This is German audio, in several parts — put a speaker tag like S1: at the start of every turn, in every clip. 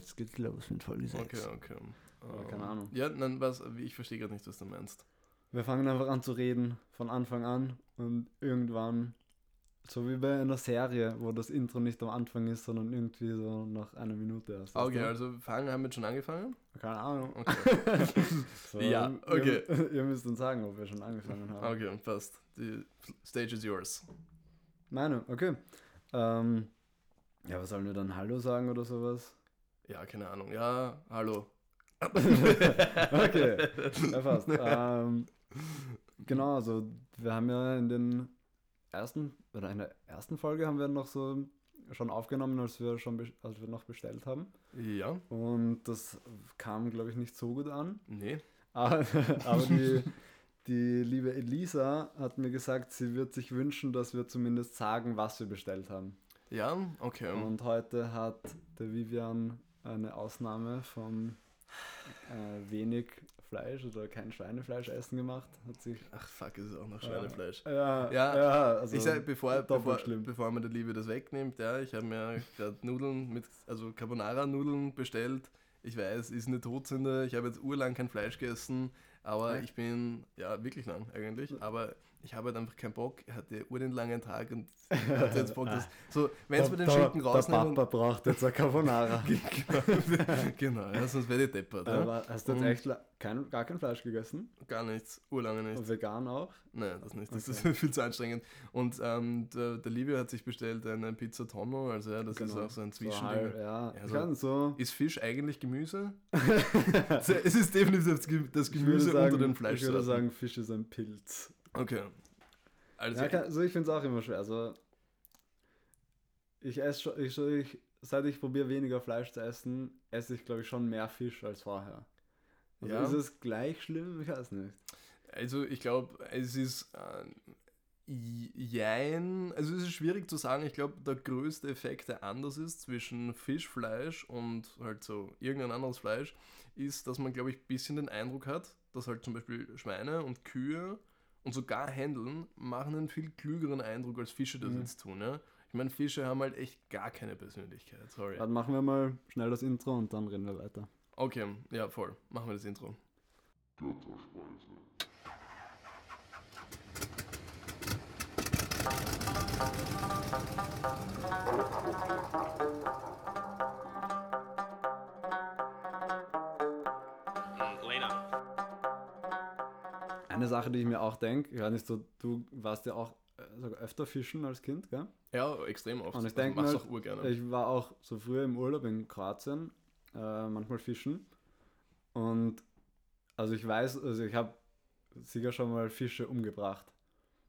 S1: jetzt geht's los mit Folge 6.
S2: Okay, okay. Ähm,
S1: keine Ahnung.
S2: Ja, nein, was, ich verstehe gerade nicht, was du meinst.
S1: Wir fangen einfach an zu reden von Anfang an und irgendwann, so wie bei einer Serie, wo das Intro nicht am Anfang ist, sondern irgendwie so nach einer Minute erst.
S2: Okay,
S1: weißt
S2: also fangen haben wir jetzt schon angefangen?
S1: Keine Ahnung.
S2: Okay,
S1: So,
S2: Ja, okay.
S1: Ihr, ihr müsst uns sagen, ob wir schon angefangen haben.
S2: okay passt. Die Stage is yours.
S1: Meine, okay. Ähm, ja, was sollen wir dann Hallo sagen oder sowas?
S2: Ja, keine Ahnung. Ja, hallo.
S1: Okay, ja fast. ähm, genau, also wir haben ja in den ersten, oder in der ersten Folge haben wir noch so schon aufgenommen, als wir schon als wir noch bestellt haben.
S2: Ja,
S1: Und das kam, glaube ich, nicht so gut an.
S2: nee.
S1: Aber, aber die, die liebe Elisa hat mir gesagt, sie wird sich wünschen, dass wir zumindest sagen, was wir bestellt haben.
S2: Ja, okay.
S1: Und heute hat der Vivian eine Ausnahme vom äh, wenig Fleisch oder kein Schweinefleisch essen gemacht. Hat sich.
S2: Ach fuck, es ist auch noch Schweinefleisch.
S1: Ja,
S2: Ja,
S1: ja also
S2: ich sag, bevor, bevor,
S1: schlimm.
S2: bevor mir der Liebe das wegnimmt, ja, ich habe mir gerade Nudeln mit, also Carbonara-Nudeln bestellt. Ich weiß, ist eine Todsünde. Ich habe jetzt urlang kein Fleisch gegessen, aber
S1: Echt?
S2: ich bin, ja, wirklich lang eigentlich, aber ich habe halt einfach keinen Bock. Ich hatte ur den langen Tag und hatte jetzt Bock, das, so, wenn es mir den
S1: Der-
S2: Schinken
S1: der
S2: rausnehmen.
S1: Papa braucht jetzt eine Carbonara.
S2: genau, genau, ja, sonst werde ich deppert. Ja?
S1: Aber hast du jetzt echt kein, gar kein Fleisch gegessen?
S2: Gar nichts, urlange nicht.
S1: Und vegan auch?
S2: Nein, das nicht. Das
S1: Okay.
S2: ist viel zu anstrengend. Und ähm, der, der Livio hat sich bestellt eine Pizza Tonno, also ja, das ist
S1: Genau.
S2: auch so ein
S1: So
S2: Zwischending.
S1: halb, ja,
S2: Ja,
S1: ich
S2: so-
S1: kann so.
S2: ist Fisch eigentlich Gemüse? es ist definitiv das Gemüse
S1: sagen,
S2: unter den
S1: Ich würde sagen, Fisch ist ein Pilz.
S2: Okay. Also,
S1: Ja, kann, also ich finde es auch immer schwer. Also ich esse schon, ich, ich, seit ich probiere weniger Fleisch zu essen, esse ich glaube ich schon mehr Fisch als vorher. Also
S2: Ja.
S1: ist es gleich schlimm? Ich weiß nicht.
S2: also ich glaube, es ist äh, jein, also es ist schwierig zu sagen. Ich glaube, der größte Effekt, der anders ist zwischen Fischfleisch und halt so irgendein anderes Fleisch, ist, dass man, glaube ich, ein bisschen den Eindruck hat, dass halt zum Beispiel Schweine und Kühe und sogar Händeln machen einen viel klügeren Eindruck, als Fische das
S1: Mhm.
S2: jetzt tun. Ja? Ich meine, Fische haben halt echt gar keine Persönlichkeit. Sorry.
S1: Dann machen wir mal schnell das Intro und dann reden wir weiter.
S2: Okay, ja, voll. Machen wir das Intro.
S3: Lena.
S1: Eine Sache, die ich mir auch denke, ich weiß nicht so, du warst ja auch äh, sogar öfter fischen als Kind, gell?
S2: Ja, extrem oft.
S1: Und ich
S2: Also
S1: denke mal,
S2: auch urgerne.
S1: ich war auch so früher im Urlaub in Kroatien, äh, manchmal fischen. Und also ich weiß, also ich habe sicher schon mal Fische umgebracht,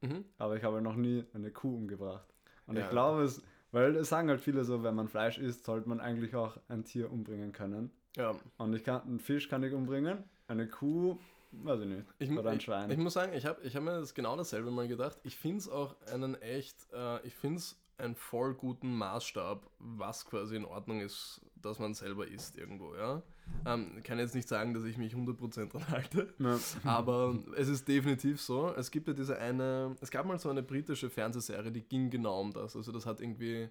S2: Mhm.
S1: aber ich habe noch nie eine Kuh umgebracht. Und
S2: Ja.
S1: ich glaube es, weil es sagen halt viele so, wenn man Fleisch isst, sollte man eigentlich auch ein Tier umbringen können.
S2: Ja,
S1: Und ich kann, einen Fisch kann ich umbringen, eine Kuh, weiß ich nicht.
S2: Ich,
S1: Oder ein
S2: ich,
S1: Schwein.
S2: ich muss sagen, ich habe ich hab mir das genau dasselbe mal gedacht. Ich finde es auch einen echt, äh, ich finde es einen voll guten Maßstab, was quasi in Ordnung ist, dass man selber isst irgendwo, ja. Ähm, ich kann jetzt nicht sagen, dass ich mich 100% dran halte,
S1: Ja.
S2: aber es ist definitiv so. Es gibt ja diese eine, es gab mal so eine britische Fernsehserie, die ging genau um das. Also das hat irgendwie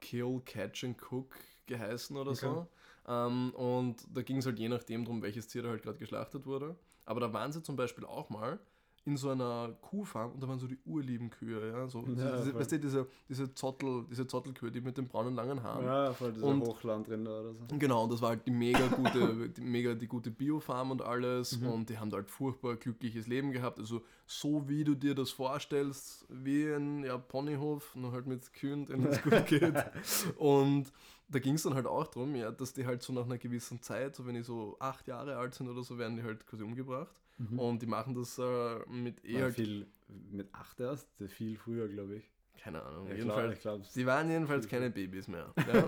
S2: Kill, Catch and Cook geheißen oder so.
S1: Okay.
S2: Ähm, und da ging es halt je nachdem drum, welches Tier da halt gerade geschlachtet wurde. Aber da waren sie zum Beispiel auch mal in so einer Kuhfarm und da waren so die urlieben Kühe, ja. So,
S1: Ja,
S2: diese, weißt du, diese, diese Zottel, diese Zottelkühe, die mit den braunen langen Haaren.
S1: Ja, voll dieser
S2: Und-
S1: Hochlandrinder oder so.
S2: Genau, und das war halt die mega gute, die, mega die gute Biofarm und alles.
S1: Mhm.
S2: Und die haben da halt furchtbar glückliches Leben gehabt. Also so wie du dir das vorstellst, wie ein ja, Ponyhof, nur halt mit Kühen, denen es gut geht. Und da ging es dann halt auch darum, ja, dass die halt so nach einer gewissen Zeit, so wenn die so acht Jahre alt sind oder so, werden die halt quasi umgebracht.
S1: Mhm.
S2: Und die machen das äh, mit eh
S1: War viel mit acht erst, viel früher, glaube ich.
S2: keine Ahnung,
S1: Ich
S2: jedenfalls.
S1: glaube,
S2: Sie waren jedenfalls keine Babys mehr. Ja?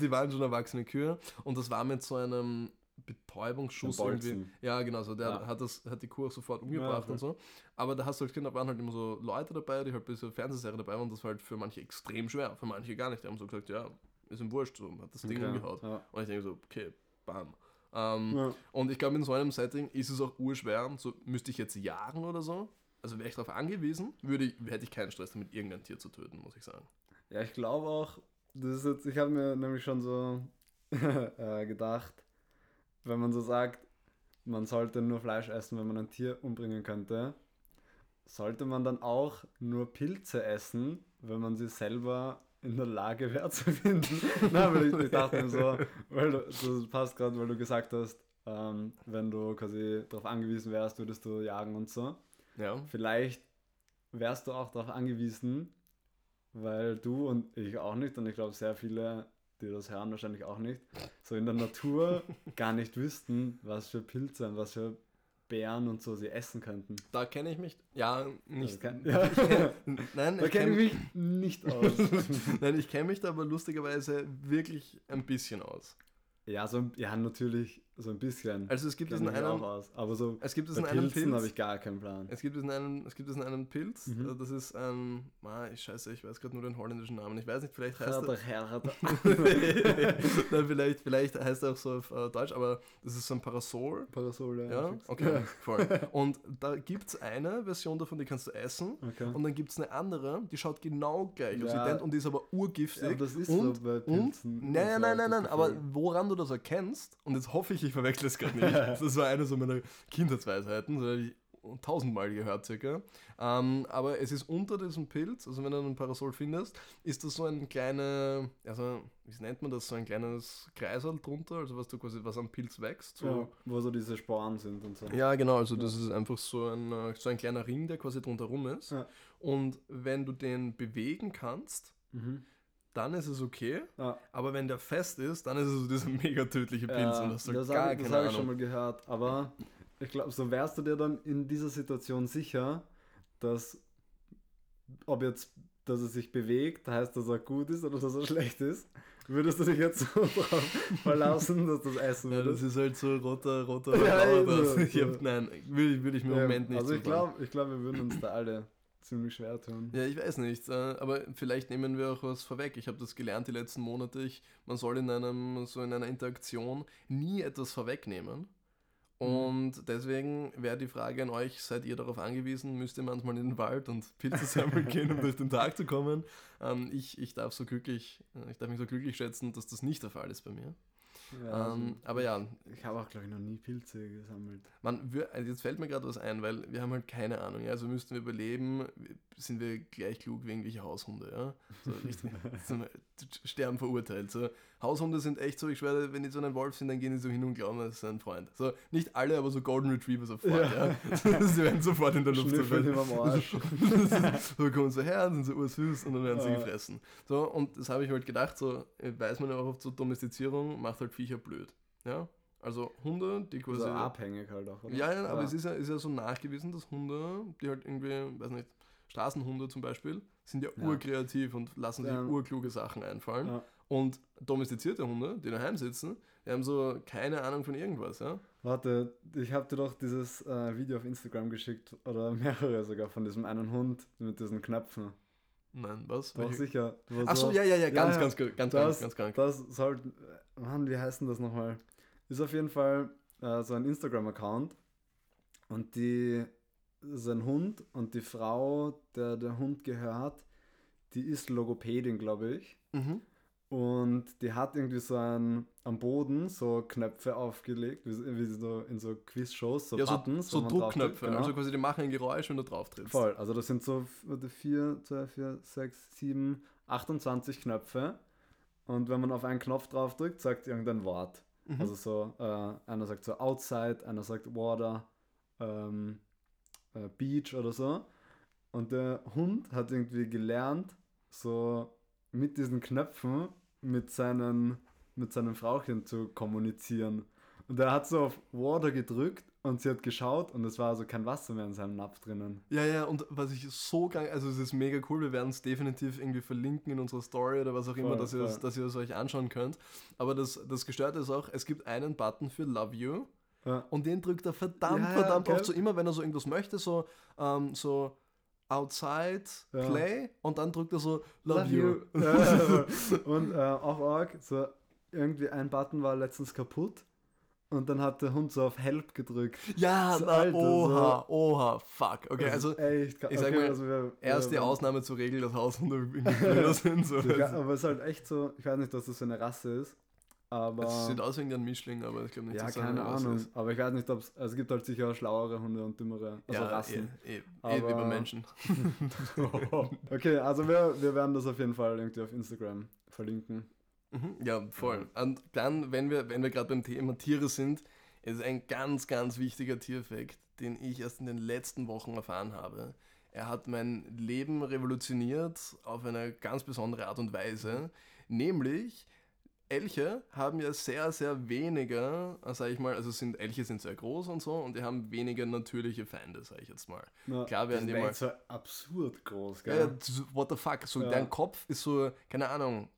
S2: Die waren schon erwachsene Kühe. Und das war mit so einem Betäubungsschuss irgendwie. Ja, genau, so der
S1: Ja.
S2: hat, das, hat die Kuh auch sofort umgebracht
S1: voll.
S2: und so. Aber da hast du halt Kinder, waren halt immer so Leute dabei, die halt bei dieser Fernsehserie dabei waren. Und das war halt für manche extrem schwer, für manche gar nicht. Die haben so gesagt, ja, ist ihm wurscht, so, hat das Ding
S1: Okay,
S2: umgehaut.
S1: Ja.
S2: Und ich denke so, okay, bam. Ähm,
S1: Ja.
S2: Und ich glaube, in so einem Setting ist es auch urschwer. So müsste ich jetzt jagen oder so. Also wäre ich darauf angewiesen, würde hätte ich keinen Stress damit, irgendein Tier zu töten, muss ich sagen.
S1: ja, ich glaube auch, das ist jetzt, ich habe mir nämlich schon so äh, gedacht, wenn man so sagt, man sollte nur Fleisch essen, wenn man ein Tier umbringen könnte, sollte man dann auch nur Pilze essen, wenn man sie selber in der Lage wäre zu finden. Nein, weil ich, ich dachte mir so, weil du, das passt gerade, weil du gesagt hast, ähm, wenn du quasi darauf angewiesen wärst, würdest du jagen und so.
S2: Ja.
S1: Vielleicht wärst du auch darauf angewiesen, weil du und ich auch nicht, und ich glaube sehr viele, die das hören, wahrscheinlich auch nicht, so in der Natur gar nicht wüssten, was für Pilze und was für Beeren und so sie essen könnten.
S2: Da kenne ich mich, ja, nicht.
S1: Also kann- ja.
S2: Ich kenn, nein,
S1: Da
S2: ich
S1: kenne
S2: kenne
S1: ich mich nicht aus.
S2: Nein, ich kenne mich da aber lustigerweise wirklich ein bisschen aus.
S1: ja, so, ja, natürlich so ein bisschen.
S2: Also es gibt
S1: mich
S2: einen,
S1: auch aus. Aber so
S2: es gibt
S1: bei
S2: diesen einen
S1: Pilzen
S2: Pilz.
S1: habe ich gar keinen Plan.
S2: Es gibt diesen einen, es gibt diesen einen Pilz,
S1: Mhm.
S2: äh, das ist ein, ah, ich scheiße, ich weiß gerade nur den holländischen Namen. Ich weiß nicht, vielleicht heißt
S1: Herder,
S2: er. Nein, vielleicht, vielleicht heißt er auch so auf äh, Deutsch, aber das ist so ein Parasol.
S1: Parasol, ja.
S2: Ja, okay, voll. Und da gibt es eine Version davon, die kannst du essen.
S1: Okay.
S2: Und dann gibt es eine andere, die schaut genau gleich aus
S1: Ja.
S2: und die ist aber urgiftig.
S1: Ja, das ist
S2: und,
S1: so bei Pilzen.
S2: nein,
S1: und
S2: nein, nein,
S1: ich
S2: nein,
S1: das
S2: aber woran du das erkennst, und jetzt hoffe ich, ich verwechsel es gerade nicht, das war eine so meiner Kindheitsweisheiten, so habe ich tausendmal gehört circa, ähm, aber es ist unter diesem Pilz, also wenn du einen Parasol findest, ist das so ein kleiner, also wie nennt man das, so ein kleines Kreisel drunter, also was du quasi, was am Pilz wächst, so
S1: Ja, wo so diese Sporen sind und so.
S2: ja, genau, also das ist einfach so ein, so ein kleiner Ring, der quasi drumherum ist.
S1: Ja.
S2: Und wenn du den bewegen kannst,
S1: Mhm.
S2: Dann ist es okay.
S1: Ja.
S2: Aber wenn der fest ist, dann ist es so dieser mega tödliche Pilz
S1: Ja,
S2: hast du
S1: das habe ich, das hab ich schon mal gehört, aber ich glaube, so wärst du dir dann in dieser Situation sicher, dass ob jetzt, dass es sich bewegt, heißt, dass er gut ist oder dass er schlecht ist, würdest du dich jetzt so drauf verlassen, dass das essen
S2: ja, das ist halt so roter, roter oder
S1: Ja,
S2: blauer
S1: eben
S2: Pass.
S1: so,
S2: Ich
S1: so.
S2: hab, nein, würde würde ich mir im Moment nicht
S1: also ich glaube, ich glaub, wir würden uns da alle ziemlich schwer tun.
S2: Ja, ich weiß nicht, äh, aber vielleicht nehmen wir auch was vorweg. Ich habe das gelernt die letzten Monate. Ich, man soll in einem so in einer Interaktion nie etwas vorwegnehmen.
S1: Mhm.
S2: Und deswegen wäre die Frage an euch, seid ihr darauf angewiesen, müsst ihr manchmal in den Wald und Pilze sammeln gehen, um durch den Tag zu kommen? Ähm, ich, ich darf so glücklich, äh, ich darf mich so glücklich schätzen, dass das nicht der Fall ist bei mir.
S1: Ja, also,
S2: ähm, aber ja,
S1: ich habe auch, glaube ich, noch nie Pilze gesammelt.
S2: man, wir, also jetzt fällt mir gerade was ein, weil wir haben halt keine Ahnung. Ja? Also müssten wir überleben, sind wir gleich klug wie irgendwelche Haushunde. Ja? So richtig zum Sterben verurteilt. So, Haushunde sind echt so, ich schwöre, wenn die so einen Wolf sind, dann gehen die so hin und glauben, das ist ein Freund. So, nicht alle, aber so Golden Retriever sofort. Ja. Sie werden sofort in der Luft
S1: Arsch.
S2: so kommen sie her, sind so ursüß und dann werden sie
S1: Ja.
S2: gefressen. So, und das habe ich halt gedacht, so äh, weiß man ja auch oft so Domestizierung macht halt Viecher blöd. Ja? Also Hunde, die quasi.
S1: so abhängig halt auch, oder?
S2: Ja, ja, aber
S1: Ja.
S2: es ist ja, ist ja so nachgewiesen, dass Hunde, die halt irgendwie, weiß nicht, Straßenhunde zum Beispiel, sind ja,
S1: Ja.
S2: urkreativ und lassen sich
S1: Ja.
S2: urkluge Sachen einfallen. Und domestizierte Hunde, die daheim sitzen, die haben so keine Ahnung von irgendwas, ja.
S1: Warte, ich habe dir doch dieses äh, Video auf Instagram geschickt, oder mehrere sogar, von diesem einen Hund mit diesen Knöpfen.
S2: Nein, was?
S1: Doch
S2: Welche-
S1: sicher.
S2: Ach so, ja, ja, ja, ganz,
S1: ja,
S2: ganz, ganz, ganz,
S1: das,
S2: ganz, ganz.
S1: Das sollte, Mann, wie heißt denn das nochmal? Ist auf jeden Fall äh, so ein Instagram-Account und die ist ein Hund und die Frau, der der Hund gehört, die ist Logopädin, glaube ich.
S2: Mhm.
S1: Und die hat irgendwie so ein, am Boden so Knöpfe aufgelegt, wie, wie so in so Quiz-Shows, so
S2: ja, so,
S1: Buttons.
S2: so
S1: drückt,
S2: Druckknöpfe,
S1: genau.
S2: also quasi die machen ein Geräusch, wenn du drauf trittst.
S1: Voll, also das sind so 4, 2, 4, 6, 7, 28 Knöpfe. Und wenn man auf einen Knopf drauf drückt, sagt irgendein Wort.
S2: Mhm.
S1: Also so, äh, einer sagt so outside, einer sagt water, ähm, äh, beach oder so. Und der Hund hat irgendwie gelernt, so mit diesen Knöpfen mit seinen, mit seinem Frauchen zu kommunizieren. Und er hat so auf Water gedrückt und sie hat geschaut und es war also kein Wasser mehr in seinem Napf drinnen.
S2: Ja, ja, und was ich so geil, also es ist mega cool, wir werden es definitiv irgendwie verlinken in unserer Story oder was auch immer,
S1: Voll,
S2: dass ihr, es,
S1: voll.
S2: dass ihr es euch anschauen könnt. Aber das, das Gestörte ist auch, es gibt einen Button für Love You
S1: Ja.
S2: und den drückt er verdammt,
S1: Ja,
S2: verdammt oft so immer, wenn er so irgendwas möchte, so, ähm, so outside,
S1: Ja.
S2: play und dann drückt er so Love, You.
S1: Ja, und äh, auch arg, so irgendwie ein Button war letztens kaputt und dann hat der Hund so auf Help gedrückt.
S2: Ja,
S1: So,
S2: na,
S1: Alter,
S2: oha, oha, fuck. Okay, also
S1: echt
S2: ich sag mal,
S1: wir,
S2: erst die Ausnahme zur Regel, dass Haushunde blöder sind. So.
S1: Ja, aber es ist halt echt so, ich weiß nicht, was das für eine Rasse ist, Aber.
S2: Es sieht aus wie ein Mischling, aber ich glaube nicht,
S1: ja,
S2: dass es
S1: keine Ahnung. Aber ich weiß nicht, ob es. Also es gibt halt sicher schlauere Hunde und dümmere. Also
S2: ja,
S1: Rassen.
S2: Eh, eh, eh wie bei Menschen.
S1: okay, also wir, wir werden das auf jeden Fall irgendwie auf Instagram verlinken.
S2: Mhm, Ja, voll. Und dann, wenn wir, wenn wir gerade beim Thema Tiere sind, ist ein ganz, ganz wichtiger Tierfakt, den ich erst in den letzten Wochen erfahren habe. Er hat mein Leben revolutioniert auf eine ganz besondere Art und Weise. Nämlich, Elche haben ja sehr, sehr weniger, sage ich mal, also sind, Elche sind sehr groß und so und die haben weniger natürliche Feinde, sage ich jetzt mal.
S1: Na,
S2: Klar werden die mal-
S1: so absurd groß,
S2: Ja,
S1: gell?
S2: das- what the fuck, so
S1: Ja.
S2: dein Kopf ist so, keine Ahnung,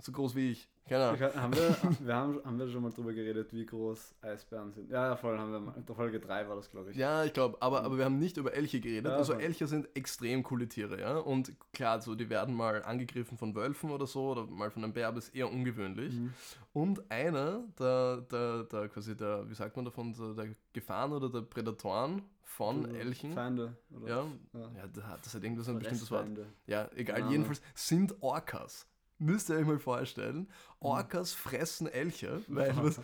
S2: so groß wie ich. Ahnung.
S1: Ich, haben, wir, wir haben, haben wir schon mal drüber geredet, wie groß Eisbären sind? Ja, ja, voll, haben wir mal. In der Folge 3 war das, glaube ich.
S2: Ja, ich glaube, aber, aber wir haben nicht über Elche geredet.
S1: Ja,
S2: also
S1: voll.
S2: Elche sind extrem coole Tiere, ja. Und klar, so die werden mal angegriffen von Wölfen oder so oder mal von einem Bär, aber ist eher ungewöhnlich.
S1: Mhm.
S2: Und einer der, der, der quasi der, wie sagt man davon, der, der Gefahren oder der Prädatoren von
S1: Also
S2: Elchen.
S1: Feinde. Oder?
S2: Ja,
S1: Ja.
S2: ja, das hat irgendwas ein bestimmtes Wort. Ja, egal, jedenfalls sind Orcas. Müsst ihr euch mal vorstellen, Orcas fressen Elche, weil was,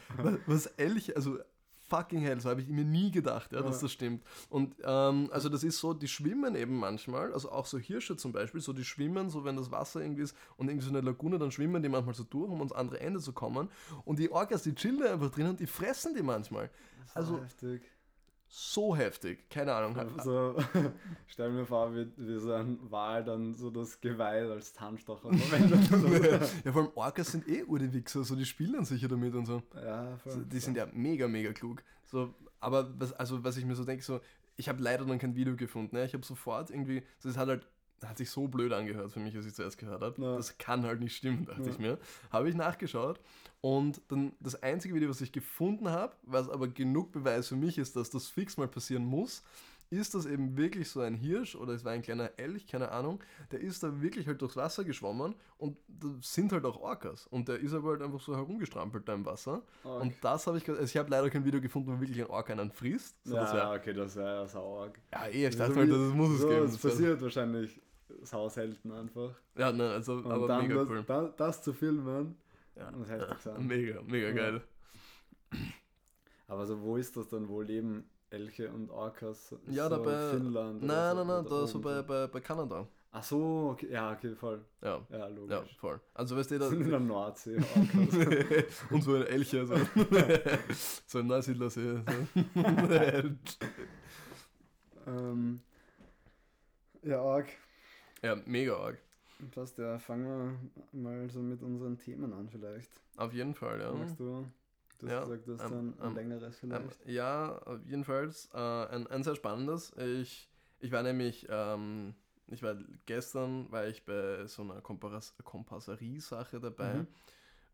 S2: was, Elche, also fucking hell, so habe ich mir nie gedacht, ja, dass das stimmt. Und ähm, also das ist so, die schwimmen eben manchmal, also auch so Hirsche zum Beispiel, so die schwimmen, so wenn das Wasser irgendwie ist und irgendwie so eine Lagune, dann schwimmen die manchmal so durch, um ans andere Ende zu kommen. Und die Orcas, die chillen einfach drin und die fressen die manchmal.
S1: Das ist
S2: Also-
S1: heftig.
S2: So heftig, keine Ahnung.
S1: So, stell mir vor, wie, wie so ein Wal dann so das Geweih als Zahnstocher verwendet.
S2: ja, vor allem Orcas sind eh Urdi-Wichser, so die spielen dann sicher damit und so.
S1: ja, voll.
S2: So, die sind ja mega, mega klug. So, aber was, also, was ich mir so denke, so, ich habe leider dann kein Video gefunden. Ne? Ich habe sofort irgendwie, so, das hat halt, hat sich so blöd angehört für mich, als ich zuerst gehört habe.
S1: Ja.
S2: Das kann halt nicht stimmen, dachte
S1: Ja.
S2: ich mir. Habe ich nachgeschaut und dann das einzige Video, was ich gefunden habe, was aber genug Beweis für mich ist, dass das fix mal passieren muss, ist das eben wirklich so ein Hirsch oder es war ein kleiner Elch, keine Ahnung, der ist da wirklich halt durchs Wasser geschwommen und da sind halt auch Orcas und der ist aber halt einfach so herumgestrampelt da im Wasser
S1: Arg.
S2: und das habe ich, also ich habe leider kein Video gefunden, wo wirklich ein Orca einen frisst. So, das
S1: ja,
S2: wär,
S1: okay, das wäre ja sauer.
S2: ja, eh, ich
S1: So
S2: dachte halt,
S1: wie-
S2: das muss es
S1: so,
S2: geben. Das
S1: passiert wahrscheinlich sau selten einfach.
S2: Ja, ne, also,
S1: Und
S2: aber mega
S1: das,
S2: cool.
S1: da, das zu filmen,
S2: Ja,
S1: muss heftig
S2: ja, mega, mega
S1: Ja.
S2: geil.
S1: aber so wo ist das dann? Wo leben Elche und Orcas? Ist
S2: Ja,
S1: so
S2: da bei-
S1: Finnland
S2: Nein,
S1: so,
S2: nein, nein, da so bei, bei, bei Kanada.
S1: Ach so, okay, ja, okay, voll.
S2: Ja,
S1: Ja,
S2: ja,
S1: logisch.
S2: voll. Also weißt du, da,
S1: sind in der Nordsee. Orcas.
S2: und so ein Elche, so, so ein Neusiedlersee. So.
S1: ähm, ja, arg.
S2: ja, mega arg.
S1: Passt, ja, fangen wir mal so mit unseren Themen an vielleicht.
S2: Auf jeden Fall, ja.
S1: Magst du? Du hast
S2: Ja,
S1: gesagt, du hast
S2: ähm,
S1: ein, ein
S2: ähm,
S1: längeres
S2: Ähm,
S1: vielleicht.
S2: ja, auf jedenfalls äh, ein, ein sehr spannendes. Ich, ich war nämlich, ähm, ich war gestern, war ich bei so einer Kompasserie-Sache dabei.
S1: Mhm.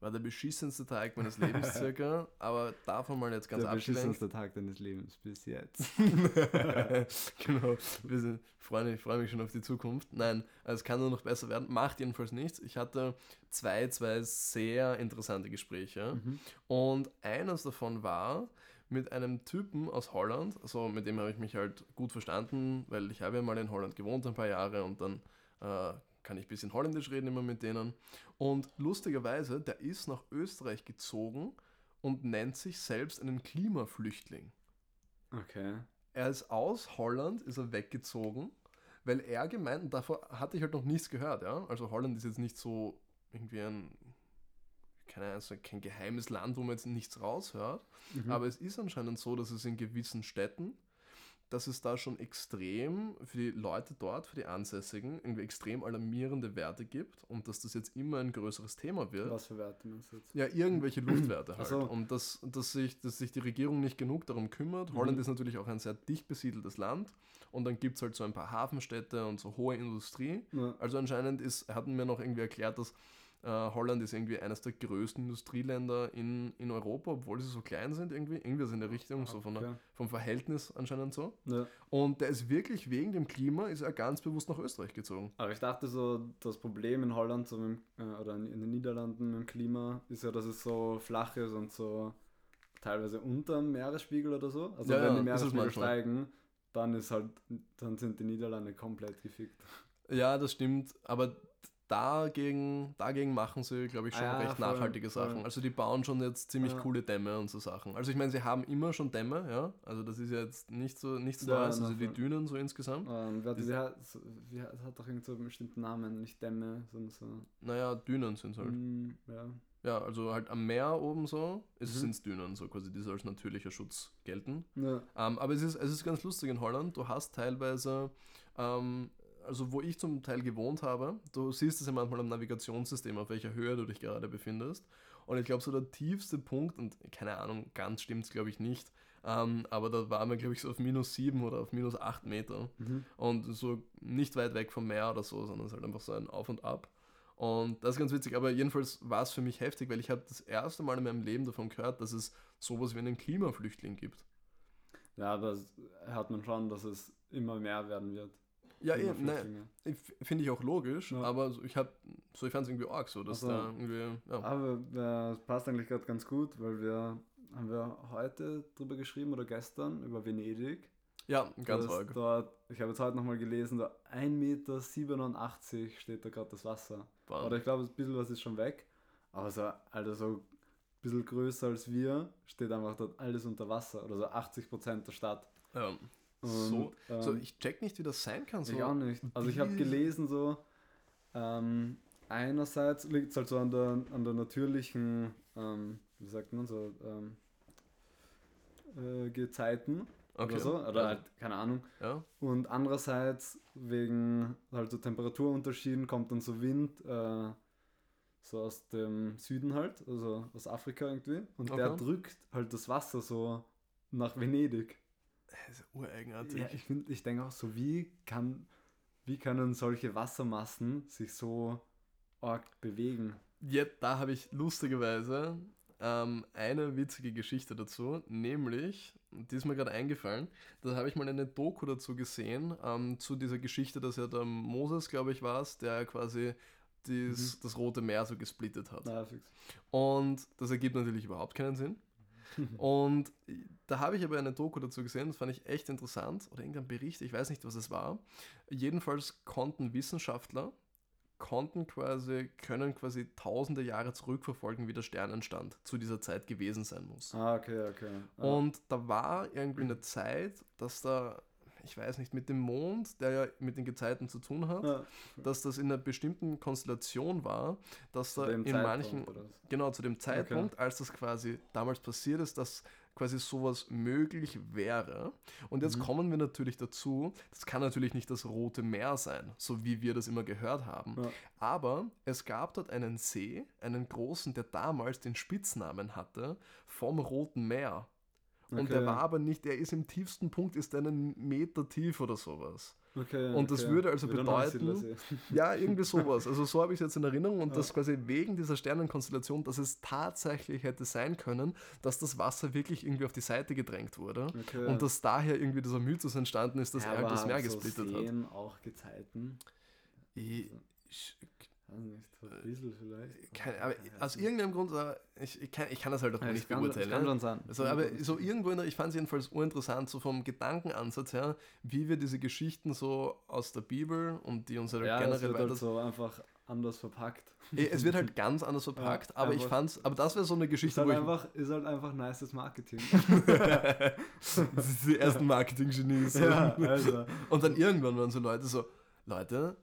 S2: War der beschissenste Tag meines Lebens circa, aber davon mal jetzt ganz
S1: der
S2: abgelenkt.
S1: beschissenste Tag deines Lebens bis jetzt.
S2: genau, wir sind, freue, ich freue mich schon auf die Zukunft. Nein, also es kann nur noch besser werden. Macht jedenfalls nichts. Ich hatte zwei, zwei sehr interessante Gespräche.
S1: Mhm.
S2: Und eines davon war mit einem Typen aus Holland, also mit dem habe ich mich halt gut verstanden, weil ich habe ja mal in Holland gewohnt ein paar Jahre und dann äh, kann ich ein bisschen Holländisch reden immer mit denen. Und lustigerweise, der ist nach Österreich gezogen und nennt sich selbst einen Klimaflüchtling.
S1: Okay.
S2: Er ist aus Holland, ist er weggezogen, weil er gemeint, und davor hatte ich halt noch nichts gehört, ja. Also Holland ist jetzt nicht so irgendwie ein, keine Ahnung, kein geheimes Land, wo man jetzt nichts raushört.
S1: Mhm.
S2: Aber es ist anscheinend so, dass es in gewissen Städten, dass es da schon extrem für die Leute dort, für die Ansässigen, irgendwie extrem alarmierende Werte gibt und dass das jetzt immer ein größeres Thema wird.
S1: Was für Werte meinst du jetzt?
S2: Ja, irgendwelche Luftwerte halt.
S1: So.
S2: Und dass, dass, sich, dass sich die Regierung nicht genug darum kümmert. Holland
S1: Mhm.
S2: ist natürlich auch ein sehr dicht besiedeltes Land. Und dann gibt es halt so ein paar Hafenstädte und so hohe Industrie.
S1: Ja.
S2: Also anscheinend ist, hatten mir noch irgendwie erklärt, dass äh, Holland ist irgendwie eines der größten Industrieländer in, in Europa, obwohl sie so klein sind irgendwie. Irgendwas in der Richtung, so von der, vom Verhältnis anscheinend so.
S1: Ja.
S2: Und der ist wirklich wegen dem Klima, ist er ganz bewusst nach Österreich gezogen.
S1: Aber ich dachte so, das Problem in Holland so mit, äh, oder in, in den Niederlanden mit dem Klima ist ja, dass es so flach ist und so teilweise unter dem Meeresspiegel oder so. Also
S2: Ja,
S1: wenn die Meeresspiegel steigen, dann ist halt, dann sind die Niederlande komplett gefickt.
S2: Ja, das stimmt, aber dagegen, dagegen machen sie, glaube ich, schon
S1: Ah,
S2: recht
S1: voll,
S2: nachhaltige
S1: voll.
S2: Sachen. Also die bauen schon jetzt ziemlich
S1: Ja.
S2: coole Dämme und so Sachen. Also ich meine, sie haben immer schon Dämme, ja. Also das ist jetzt nicht so nichts
S1: Ja,
S2: Neues, also die. Dünen so insgesamt.
S1: Ähm,
S2: Das-
S1: wie, hat, wie hat, hat doch irgend so einen bestimmten Namen, nicht Dämme, sondern so.
S2: Naja, Dünen sind halt.
S1: Mm, ja.
S2: Ja, also halt am Meer oben so, es
S1: Mhm.
S2: sind Dünen, so quasi, die so als natürlicher Schutz gelten.
S1: Ja.
S2: Ähm, aber es ist, es ist ganz lustig in Holland. Du hast teilweise, ähm, also wo ich zum Teil gewohnt habe, du siehst es ja manchmal am Navigationssystem, auf welcher Höhe du dich gerade befindest. Und ich glaube, so der tiefste Punkt, und keine Ahnung, ganz stimmt es glaube ich nicht, ähm, aber da waren wir, glaube ich, so auf minus 7 oder auf minus 8 Meter.
S1: Mhm.
S2: Und so nicht weit weg vom Meer oder so, sondern es ist halt einfach so ein Auf und Ab. Und das ist ganz witzig, aber jedenfalls war es für mich heftig, weil ich habe das erste Mal in meinem Leben davon gehört, dass es sowas wie einen Klimaflüchtling gibt.
S1: ja, es hört man schon, dass es immer mehr werden wird.
S2: Ja, eben, ne,
S1: Flüchtlinge.
S2: f- finde ich auch logisch,
S1: Ja.
S2: aber so, ich habe, so ich fand es irgendwie arg so, dass
S1: Ach so.
S2: da irgendwie, ja.
S1: Aber äh, es passt eigentlich gerade ganz gut, weil wir haben wir heute drüber geschrieben oder gestern über Venedig.
S2: Ja, ganz arg.
S1: Dort, ich habe jetzt heute nochmal gelesen, da 1,87 Meter steht da gerade das Wasser.
S2: War-
S1: Oder ich glaube, ein bisschen was ist schon weg. Aber so, Alter, so ein bisschen größer als wir steht einfach dort alles unter Wasser. Oder so 80 Prozent der Stadt.
S2: Ja. So, so,
S1: ähm,
S2: ich check nicht, wie das sein kann. So.
S1: ich auch nicht. Also ich habe gelesen so, ähm, einerseits liegt es halt so an der, an der natürlichen, ähm, wie sagt man so, ähm, äh, Gezeiten
S2: okay.
S1: oder so. Oder
S2: ja.
S1: halt, keine Ahnung.
S2: ja.
S1: Und andererseits wegen halt so Temperaturunterschieden kommt dann so Wind äh, so aus dem Süden halt, also aus Afrika irgendwie. Und der
S2: Okay.
S1: drückt halt das Wasser so nach Venedig.
S2: Das ist ureigenartig.
S1: Ja, ich finde, ich denke auch so, wie kann, wie können solche Wassermassen sich so arg bewegen?
S2: Jetzt, da habe ich lustigerweise ähm, eine witzige Geschichte dazu, nämlich, die ist mir gerade eingefallen, da habe ich mal eine Doku dazu gesehen, ähm, zu dieser Geschichte, dass ja der Moses, glaube ich, war es, der quasi dies, das Rote Meer so gesplittet hat.
S1: Na.
S2: Und das ergibt natürlich überhaupt keinen Sinn. Und da habe ich aber eine Doku dazu gesehen, das fand ich echt interessant, oder irgendein Bericht, ich weiß nicht, was es war. Jedenfalls konnten Wissenschaftler, konnten quasi, können quasi tausende Jahre zurückverfolgen, wie der Sternenstand zu dieser Zeit gewesen sein muss.
S1: Ah, okay, okay. Ah,
S2: Und da war irgendwie eine Zeit, dass da, ich weiß nicht, mit dem Mond, der ja mit den Gezeiten zu tun hat,
S1: ah,
S2: dass das in einer bestimmten Konstellation war, dass
S1: zu
S2: da in
S1: Zeitpunkt
S2: manchen, genau zu dem Zeitpunkt, als das quasi damals passiert ist, dass quasi sowas möglich wäre. Und jetzt
S1: Mhm.
S2: kommen wir natürlich dazu, das kann natürlich nicht das Rote Meer sein, so wie wir das immer gehört haben.
S1: Ja.
S2: Aber es gab dort einen See, einen großen, der damals den Spitznamen hatte vom Roten Meer. Und
S1: Okay.
S2: der war aber nicht, der ist im tiefsten Punkt, ist einen Meter tief oder sowas.
S1: Okay,
S2: Und das
S1: okay.
S2: würde also bedeuten-
S1: Neusiedlersee.
S2: Ja, irgendwie sowas. Also so habe ich es jetzt in Erinnerung und
S1: Ja.
S2: das quasi wegen dieser Sternenkonstellation, dass es tatsächlich hätte sein können, dass das Wasser wirklich irgendwie auf die Seite gedrängt wurde
S1: Okay.
S2: und dass daher irgendwie dieser Mythos entstanden ist, dass
S1: Ja,
S2: er halt das Meer
S1: so
S2: gesplittet hat.
S1: Seen auch Gezeiten?
S2: Ich, ich,
S1: So ein bisschen vielleicht.
S2: keine, aber
S1: Ja,
S2: aus
S1: so-
S2: irgendeinem Grund, äh, ich, ich, kann, ich kann das halt auch
S1: Ja,
S2: nicht
S1: kann,
S2: beurteilen.
S1: kann
S2: ne?
S1: schon sein.
S2: Also, aber so irgendwo, in der, ich fand es jedenfalls urinteressant, so vom Gedankenansatz her, wie wir diese Geschichten so aus der Bibel und die uns halt
S1: ja,
S2: generell
S1: es wird halt so einfach anders verpackt.
S2: Eh, Es wird halt ganz anders verpackt,
S1: Ja,
S2: aber ich fand's, aber das wäre so eine
S1: Ist
S2: Geschichte,
S1: halt,
S2: wo ich.
S1: einfach, ist halt einfach nices Marketing.
S2: das ist die ersten Marketing-Genies.
S1: ja, also.
S2: Und dann irgendwann waren so Leute so, Leute,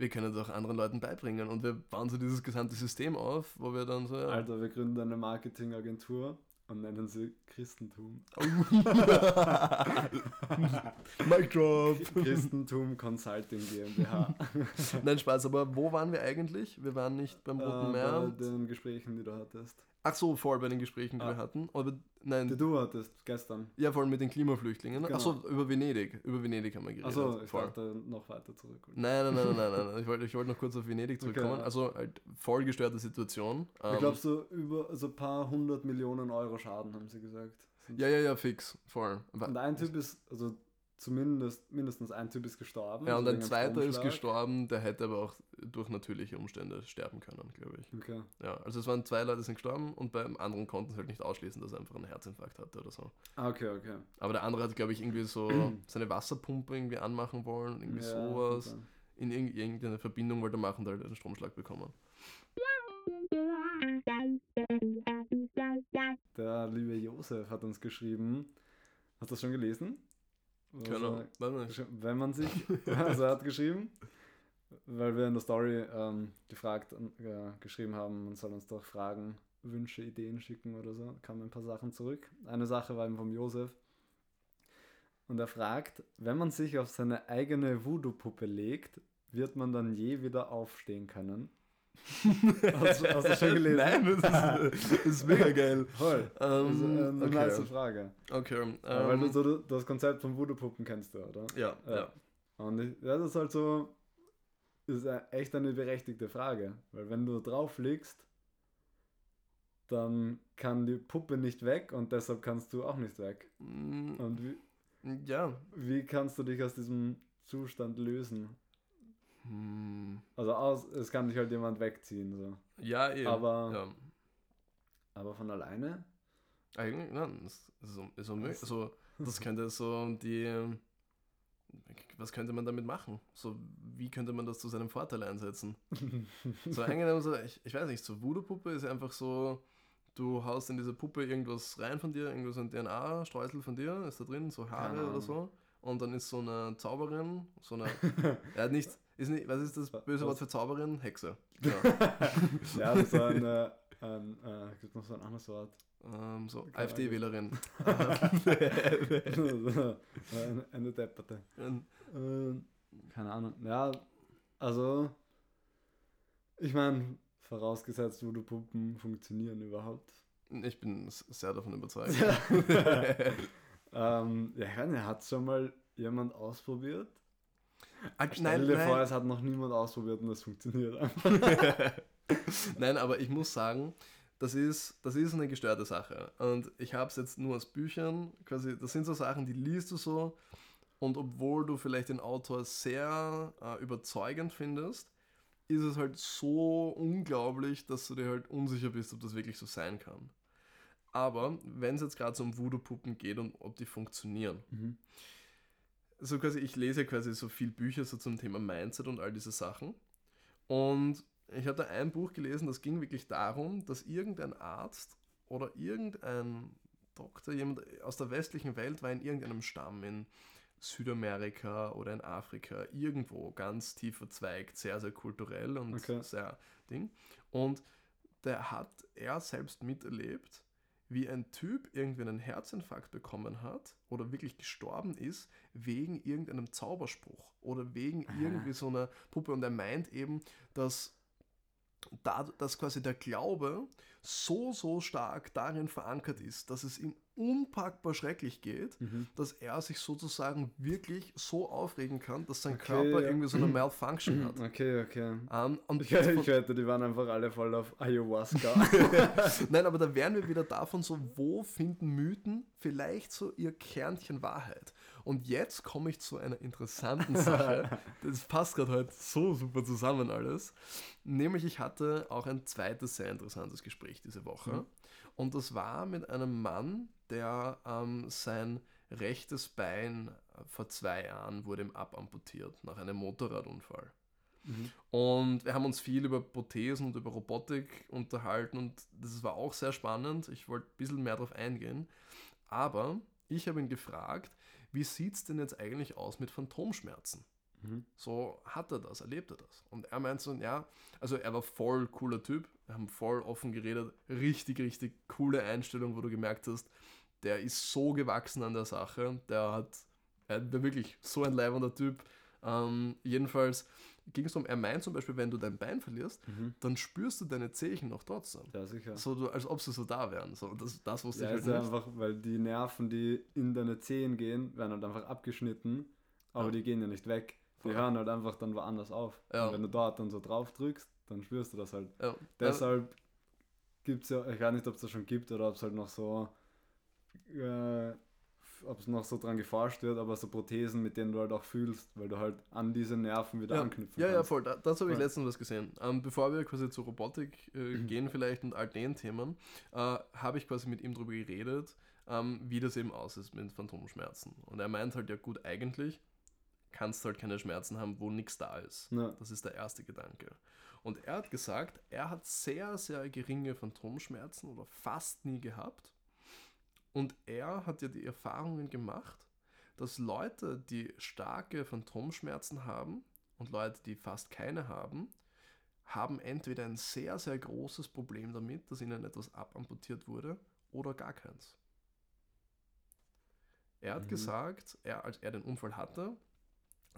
S2: wir können doch anderen Leuten beibringen. Und wir bauen so dieses gesamte System auf, wo wir dann so, ja.
S1: Alter, wir gründen eine Marketingagentur und nennen sie Christentum.
S2: Mic drop.
S1: Christentum Consulting GmbH.
S2: Nein, Spaß, aber wo waren wir eigentlich? Wir waren nicht beim Roten
S1: äh,
S2: Meer.
S1: bei den Gesprächen, die du hattest.
S2: Ach so, voll bei den Gesprächen, die
S1: Ah.
S2: wir hatten. Aber
S1: Die
S2: nein,
S1: du hattest gestern.
S2: ja, vor allem mit den Klimaflüchtlingen.
S1: Genau.
S2: Ach so, über Venedig. Über Venedig haben wir geredet.
S1: Achso, ich
S2: voll.
S1: dachte noch weiter zurück.
S2: Nein, nein, nein, nein, nein, nein. Ich wollte ich wollte noch kurz auf Venedig
S1: Okay,
S2: zurückkommen.
S1: ja.
S2: Also halt voll gestörte Situation.
S1: Ich
S2: Ähm,
S1: glaube, so über so ein paar hundert Millionen Euro Schaden, haben sie gesagt. Sind-
S2: ja, ja, ja, fix. Voll.
S1: Und ein Typ ist, also zumindest mindestens ein Typ ist gestorben.
S2: ja, und
S1: also
S2: ein zweiter ist gestorben, der hätte aber auch durch natürliche Umstände sterben können, glaube ich.
S1: Okay.
S2: Ja, also es waren zwei Leute sind gestorben und beim anderen konnten sie halt nicht ausschließen, dass er einfach einen Herzinfarkt hatte oder so.
S1: Ah, okay, okay.
S2: Aber der andere hat, glaube ich, irgendwie so seine Wasserpumpe irgendwie anmachen wollen, irgendwie
S1: Ja,
S2: sowas.
S1: sein.
S2: in irg irgendeine Verbindung weitermachen, da halt einen Stromschlag bekommen.
S1: Der liebe Josef hat uns geschrieben. Hast du das schon gelesen?
S2: Genau.
S1: Also, wenn man sich, also er hat geschrieben, weil wir in der Story ähm, gefragt, äh, geschrieben haben, man soll uns doch Fragen, Wünsche, Ideen schicken oder so, kamen ein paar Sachen zurück. Eine Sache war eben vom Josef. Und er fragt, wenn man sich auf seine eigene Voodoo-Puppe legt, wird man dann je wieder aufstehen können? Hast, du- hast du schon gelesen?
S2: Nein, das ist, das ist mega geil.
S1: Voll. Das ist
S2: Ähm,
S1: äh, eine
S2: okay.
S1: nice Frage.
S2: Okay. Ähm,
S1: Ja, weil du so das Konzept von Voodoo-Puppen kennst du, oder?
S2: ja,
S1: Ja.
S2: ja.
S1: Und ich, das ist halt so, ist e- echt eine berechtigte Frage. Weil wenn du drauf liegst, dann kann die Puppe nicht weg und deshalb kannst du auch nicht weg.
S2: Mm,
S1: Und wie,
S2: Ja.
S1: wie kannst du dich aus diesem Zustand lösen?
S2: Hm.
S1: Also aus, es kann dich halt jemand wegziehen, so.
S2: Ja, eben.
S1: Aber-
S2: ja.
S1: Aber von alleine?
S2: Eigentlich, nein, das ist so, ist so, mö-
S1: Was?
S2: so, das könnte so die, was könnte man damit machen? So, wie könnte man das zu seinem Vorteil einsetzen? So angenehm, so, ich, ich weiß nicht, so Voodoo-Puppe ist einfach so, du haust in diese Puppe irgendwas rein von dir, irgendwas ein DNA-Streusel von dir, ist da drin, so Haare oder so. Und dann ist so eine Zauberin, so eine, er hat nicht, ist nicht, was ist das böse? Wort für Zauberin? Hexe. Genau.
S1: ja, das war eine, ein, äh, gibt noch so ein anderes Wort.
S2: ähm, so, AfD-Wählerin.
S1: eine, eine Depperte.
S2: Ähm,
S1: Ähm, keine Ahnung. Ja, also, ich meine, vorausgesetzt, wo du Puppen funktionieren überhaupt.
S2: ich bin sehr davon überzeugt.
S1: ähm, ja, weiß nicht, hat schon mal jemand ausprobiert?
S2: Ah,
S1: Stell
S2: nein,
S1: dir vor,
S2: nein.
S1: es hat noch niemand ausprobiert und es funktioniert einfach.
S2: nein, aber ich muss sagen, das ist, das ist eine gestörte Sache. Und ich habe es jetzt nur aus Büchern, quasi, das sind so Sachen, die liest du so. Und obwohl du vielleicht den Autor sehr äh, überzeugend findest, ist es halt so unglaublich, dass du dir halt unsicher bist, ob das wirklich so sein kann. Aber wenn es jetzt gerade so um Voodoo-Puppen geht und ob die funktionieren,
S1: Mhm.
S2: So quasi, ich lese quasi so viel Bücher so zum Thema Mindset und all diese Sachen. Und ich habe da ein Buch gelesen, das ging wirklich darum, dass irgendein Arzt oder irgendein Doktor, jemand aus der westlichen Welt war in irgendeinem Stamm in Südamerika oder in Afrika, irgendwo ganz tief verzweigt, sehr, sehr kulturell und
S1: Okay.
S2: sehr Ding. Und der hat er selbst miterlebt, wie ein Typ irgendwie einen Herzinfarkt bekommen hat oder wirklich gestorben ist wegen irgendeinem Zauberspruch oder wegen
S1: Aha.
S2: irgendwie so einer Puppe. Und er meint eben, dass, da, dass quasi der Glaube so, so stark darin verankert ist, dass es ihm unpackbar schrecklich geht,
S1: Mhm.
S2: dass er sich sozusagen wirklich so aufregen kann, dass sein
S1: Okay,
S2: Körper
S1: ja.
S2: irgendwie so eine Malfunction hat.
S1: Okay, okay.
S2: Ähm, und
S1: Ich, ich wette, die waren einfach alle voll auf Ayahuasca.
S2: Nein, aber da wären wir wieder davon so, wo finden Mythen vielleicht so ihr Kernchen Wahrheit? Und jetzt komme ich zu einer interessanten Sache. Das passt gerade heute so super zusammen alles. Nämlich, ich hatte auch ein zweites sehr interessantes Gespräch diese Woche.
S1: Mhm.
S2: Und das war mit einem Mann, der ähm, sein rechtes Bein äh, vor zwei Jahren wurde ihm abamputiert nach einem Motorradunfall.
S1: Mhm.
S2: Und wir haben uns viel über Prothesen und über Robotik unterhalten und das war auch sehr spannend. Ich wollte ein bisschen mehr darauf eingehen. Aber ich habe ihn gefragt, wie sieht es denn jetzt eigentlich aus mit Phantomschmerzen?
S1: Mhm.
S2: So hat er das, erlebt er das. Und er meint so, ja, also er war voll cooler Typ, wir haben voll offen geredet, richtig, richtig coole Einstellung, wo du gemerkt hast, der ist so gewachsen an der Sache, der hat, er war wirklich so ein leibender Typ. Ähm, jedenfalls ging es um, er meint zum Beispiel, wenn du dein Bein verlierst,
S1: Mhm.
S2: dann spürst du deine Zehen noch trotzdem.
S1: Ja, sicher.
S2: So, du, als ob sie so da wären. So, das, das wusste
S1: Ja,
S2: ich
S1: ist
S2: halt
S1: ja
S2: nicht.
S1: einfach, weil die Nerven, die in deine Zehen gehen, werden halt einfach abgeschnitten, aber
S2: Ja.
S1: die gehen ja nicht weg. Die hören halt einfach dann woanders auf.
S2: Ja.
S1: Und wenn du dort dann so drauf drückst, dann spürst du das halt.
S2: Ja.
S1: Deshalb gibt es ja, ich weiß nicht, ob es das schon gibt oder ob es halt noch so, äh, ob es noch so dran geforscht wird, aber so Prothesen, mit denen du halt auch fühlst, weil du halt an diese Nerven wieder
S2: ja,
S1: anknüpfen
S2: ja, ja,
S1: kannst.
S2: voll. Da, dazu habe ich
S1: Voll.
S2: letztens was gesehen. Ähm, bevor wir quasi zur Robotik äh,
S1: Mhm.
S2: gehen vielleicht und all den Themen, äh, habe ich quasi mit ihm darüber geredet, ähm, wie das eben aus ist mit Phantomschmerzen. Und er meint halt, ja gut, eigentlich kannst du halt keine Schmerzen haben, wo nichts da ist.
S1: Ja.
S2: Das ist der erste Gedanke. Und er hat gesagt, er hat sehr, sehr geringe Phantomschmerzen oder fast nie gehabt. Und er hat ja die Erfahrungen gemacht, dass Leute, die starke Phantomschmerzen haben und Leute, die fast keine haben, haben entweder ein sehr, sehr großes Problem damit, dass ihnen etwas abamputiert wurde, oder gar keins. Er hat
S1: Mhm.
S2: gesagt, er, als er den Unfall hatte,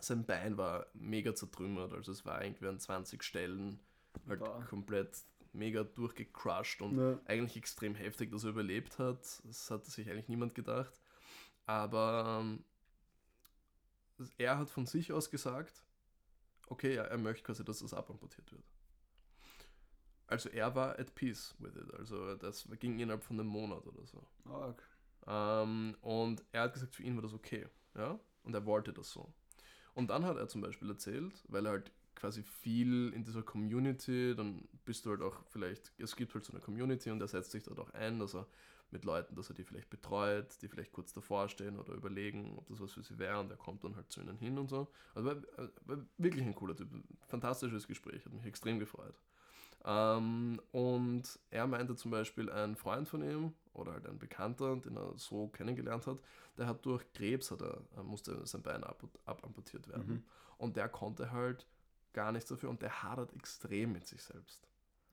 S2: sein Bein war mega zertrümmert, also es war irgendwie an 20 Stellen halt
S1: Boah.
S2: komplett mega durchgecrushed und
S1: Ja.
S2: eigentlich extrem heftig, dass er überlebt hat. Das hatte sich eigentlich niemand gedacht. Aber ähm, er hat von sich aus gesagt, okay, ja, er möchte quasi, dass das abamputiert wird. Also er war at peace with it. Also das ging innerhalb von einem Monat oder so.
S1: Arg.
S2: Ähm, und er hat gesagt, für ihn war das okay. Ja? Und er wollte das so. Und dann hat er zum Beispiel erzählt, weil er halt quasi viel in dieser Community, dann bist du halt auch vielleicht, es gibt halt so eine Community und er setzt sich dort auch ein, dass er mit Leuten, dass er die vielleicht betreut, die vielleicht kurz davor stehen oder überlegen, ob das was für sie wäre und er kommt dann halt zu ihnen hin und so. Also war, war wirklich ein cooler Typ, fantastisches Gespräch, hat mich extrem gefreut. Ähm, und er meinte zum Beispiel, ein Freund von ihm oder halt ein Bekannter, den er so kennengelernt hat, der hat durch Krebs, hat er, musste sein Bein ab, abamputiert werden.
S1: Mhm.
S2: Und der konnte halt gar nichts dafür und der hadert extrem mit sich selbst.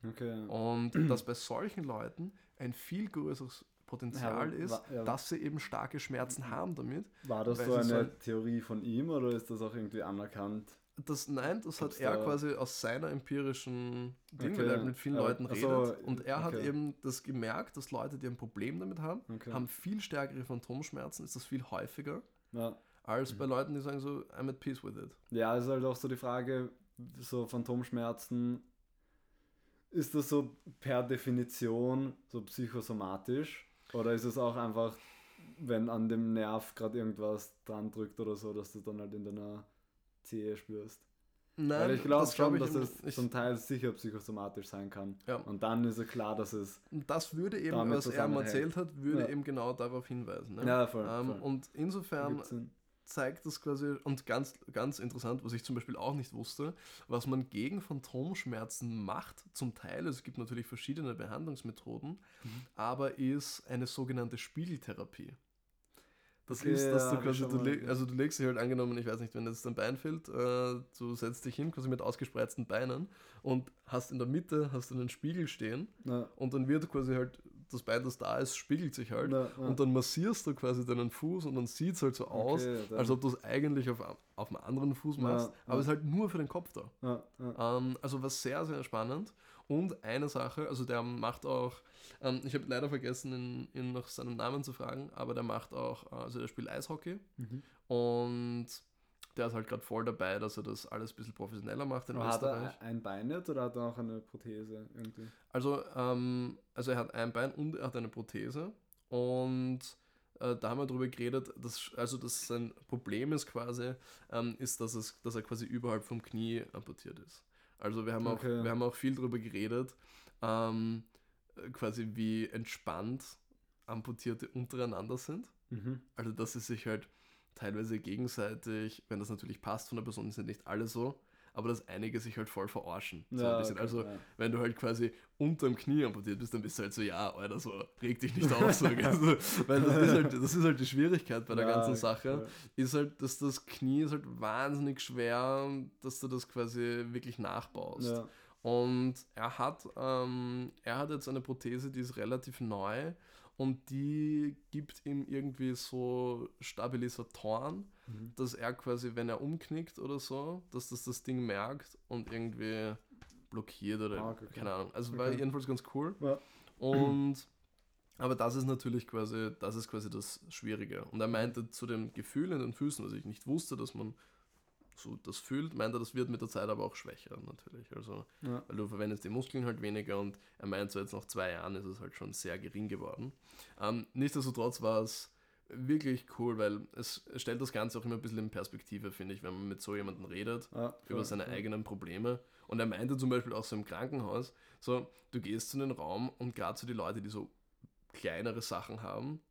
S1: Okay.
S2: Und dass bei solchen Leuten ein viel größeres Potenzial
S1: Ja,
S2: ist,
S1: wa- ja.
S2: dass sie eben starke Schmerzen haben damit.
S1: War das so eine
S2: so-
S1: Theorie von ihm oder ist das auch irgendwie anerkannt?
S2: Das, nein, das hat er
S1: da-
S2: quasi aus seiner empirischen Ding,
S1: Okay,
S2: weil er mit vielen
S1: aber-
S2: Leuten redet.
S1: so,
S2: und er hat
S1: okay.
S2: eben das gemerkt, dass Leute, die ein Problem damit haben,
S1: Okay.
S2: haben viel stärkere Phantomschmerzen, ist das viel häufiger,
S1: Ja.
S2: als
S1: Mhm.
S2: bei Leuten, die sagen so, I'm at peace with it.
S1: ja, ist halt auch so die Frage, so Phantomschmerzen, ist das so per Definition so psychosomatisch oder ist es auch einfach, wenn an dem Nerv gerade irgendwas dran drückt oder so, dass du dann halt in deiner Zehe spürst?
S2: Nein,
S1: Weil ich glaube
S2: das glaub
S1: schon,
S2: ich
S1: dass es zum Teil sicher psychosomatisch sein kann.
S2: Ja.
S1: Und dann ist es klar, dass es.
S2: Das würde eben, was er erzählt hat, würde
S1: Ja.
S2: eben genau darauf hinweisen. Ne?
S1: Ja, voll.
S2: ähm,
S1: voll.
S2: und insofern. Zeigt das quasi, und ganz, ganz interessant, was ich zum Beispiel auch nicht wusste, was man gegen Phantomschmerzen macht, zum Teil, es gibt natürlich verschiedene Behandlungsmethoden,
S1: Mhm.
S2: aber ist eine sogenannte Spiegeltherapie. Das
S1: Okay,
S2: ist, dass
S1: ja,
S2: du quasi, du leg, also du legst dich halt angenommen, ich weiß nicht, wenn jetzt dein Bein fehlt, äh, du setzt dich hin, quasi mit ausgespreizten Beinen und hast in der Mitte, hast du einen Spiegel stehen
S1: Ja,
S2: und dann wird quasi halt das Bein, das da ist, spiegelt sich halt
S1: ja, ja.
S2: und dann massierst du quasi deinen Fuß und dann sieht es halt so aus,
S1: Okay,
S2: als ob du es eigentlich auf, auf einem anderen Fuß machst, aber es ist halt nur für den Kopf da. Ähm, also war sehr, sehr spannend. Und eine Sache, also der macht auch, ähm, ich habe leider vergessen, ihn, ihn nach seinem Namen zu fragen, aber der macht auch, äh, also der spielt Eishockey
S1: Mhm.
S2: und der ist halt gerade voll dabei, dass er das alles ein bisschen professioneller macht in
S1: Aber hat
S2: Österreich.
S1: er ein Bein jetzt oder hat er auch eine Prothese irgendwie?
S2: Also, ähm, also er hat ein Bein und er hat eine Prothese. Und äh, da haben wir darüber geredet, dass, also dass sein Problem ist quasi, ähm, ist, dass, es, dass er quasi überhalb vom Knie amputiert ist. Also wir haben auch,
S1: Okay.
S2: wir haben auch viel darüber geredet, ähm, äh, quasi wie entspannt Amputierte untereinander sind.
S1: Mhm.
S2: Also dass sie sich halt teilweise gegenseitig, wenn das natürlich passt von der Person, sind nicht alle so, aber dass einige sich halt voll verarschen. So bisschen.
S1: okay,
S2: also
S1: ja.
S2: wenn du halt quasi unterm Knie amputiert bist, dann bist du halt so, ja, Alter, so, reg dich nicht auf. So, gell, so, weil das ist, halt, das ist halt die Schwierigkeit bei der
S1: Ja,
S2: ganzen Sache, ist halt, dass das Knie ist halt wahnsinnig schwer, dass du das quasi wirklich nachbaust.
S1: Ja.
S2: Und er hat, ähm, er hat jetzt eine Prothese, die ist relativ neu und die gibt ihm irgendwie so Stabilisatoren,
S1: Mhm.
S2: dass er quasi, wenn er umknickt oder so, dass das das Ding merkt und irgendwie blockiert oder
S1: Ah, okay.
S2: keine Ahnung. Also war
S1: Okay.
S2: jedenfalls ganz cool.
S1: Ja.
S2: Und aber das ist natürlich quasi, das ist quasi das Schwierige. Und er meinte zu dem Gefühl in den Füßen, was ich nicht wusste, dass man so das fühlt, meinte er, das wird mit der Zeit aber auch schwächer natürlich. Also
S1: Ja.
S2: weil du verwendest die Muskeln halt weniger und er meint so jetzt nach zwei Jahren ist es halt schon sehr gering geworden. Ähm, nichtsdestotrotz war es wirklich cool, weil es stellt das Ganze auch immer ein bisschen in Perspektive, finde ich, wenn man mit so jemandem redet
S1: Ja,
S2: über
S1: voll,
S2: seine
S1: voll.
S2: eigenen Probleme. Und er meinte zum Beispiel auch so im Krankenhaus, so, du gehst in den Raum und gerade so die Leute, die so kleinere Sachen haben,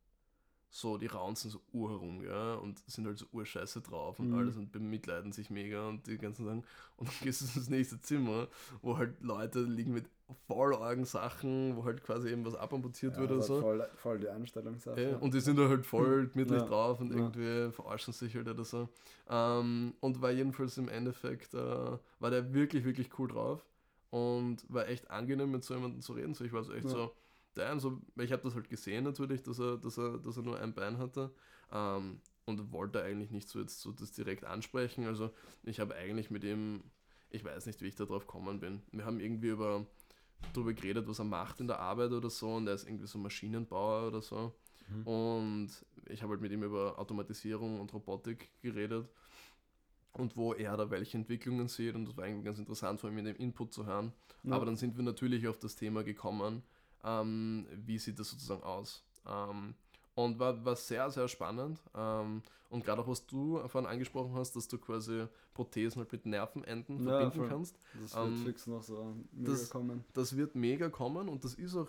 S2: so, die raunzen so ur herum, ja, und sind halt so urscheiße drauf und
S1: Mhm.
S2: alles und bemitleiden sich mega und die ganzen Sachen. Und dann gehst du ins nächste Zimmer, wo halt Leute liegen mit voll argen Sachen, wo halt quasi eben was abamputiert
S1: Ja,
S2: wird oder
S1: das
S2: so.
S1: voll, voll die Einstellungssache.
S2: Ja, und die sind da halt voll gemütlich
S1: Ja.
S2: drauf und irgendwie verarschen sich halt oder so. Ähm, und war jedenfalls im Endeffekt, äh, war der wirklich, wirklich cool drauf und war echt angenehm mit so jemandem zu reden. So, ich war so echt
S1: Ja.
S2: So, damn, so, ich habe das halt gesehen natürlich, dass er, dass er, dass er nur ein Bein hatte. Ähm, und wollte eigentlich nicht so jetzt so das direkt ansprechen. Also ich habe eigentlich mit ihm, ich weiß nicht, wie ich da drauf gekommen bin. Wir haben irgendwie über darüber geredet, was er macht in der Arbeit oder so und er ist irgendwie so Maschinenbauer oder so.
S1: Mhm.
S2: Und ich habe halt mit ihm über Automatisierung und Robotik geredet und wo er da welche Entwicklungen sieht und das war eigentlich ganz interessant von ihm in dem Input zu hören.
S1: Ja.
S2: Aber dann sind wir natürlich auf das Thema gekommen, ähm, wie sieht das sozusagen aus. Ähm, und war, war sehr, sehr spannend. Ähm, und gerade auch, was du vorhin angesprochen hast, dass du quasi Prothesen halt mit Nervenenden
S1: Ja,
S2: verbinden
S1: voll.
S2: kannst.
S1: Das wird
S2: ähm,
S1: fix noch so mega
S2: das-
S1: kommen.
S2: Das wird mega kommen und das ist auch,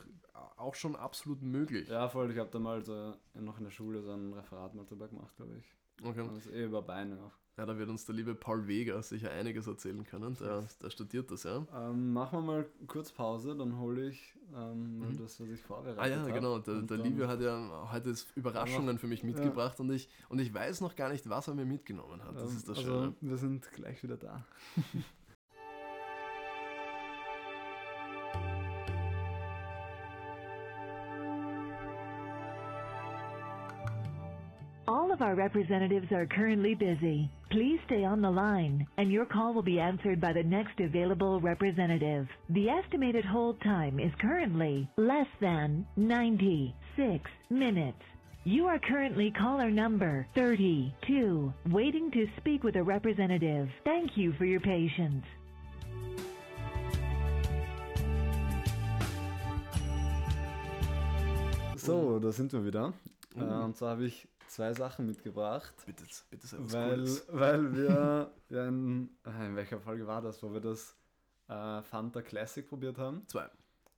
S2: auch schon absolut möglich.
S1: Ja, voll. Ich habe da mal so noch in der Schule so ein Referat mal drüber gemacht, glaube ich.
S2: Okay.
S1: Und das ist eh über Beine auch.
S2: Ja, da wird uns der liebe Paul Weger sicher einiges erzählen können. Der, der studiert das, ja.
S1: Ähm, machen wir mal kurz Pause, dann hole ich ähm, mal
S2: Mhm.
S1: das, was ich vorbereitet
S2: Ah ja,
S1: habe.
S2: genau. Der, der Livio hat ja heute Überraschungen für mich mitgebracht und, ich, und ich weiß noch gar nicht, was er mir mitgenommen hat. Das
S1: ähm,
S2: ist das
S1: also,
S2: Schöne.
S1: wir sind gleich wieder da.
S3: of our representatives are currently busy. Please stay on the line, and your call will be answered by the next available representative. The estimated hold time is currently less than 96 minutes. You are currently caller number 32, waiting to speak with a representative. Thank you for your patience.
S1: So, da sind wir wieder.
S2: Mhm.
S1: und zwar habe ich zwei Sachen mitgebracht.
S2: Bitte, bitte sei was
S1: Weil, weil wir ja in, äh, in welcher Folge war das, wo wir das äh, Fanta Classic probiert haben?
S2: Zwei.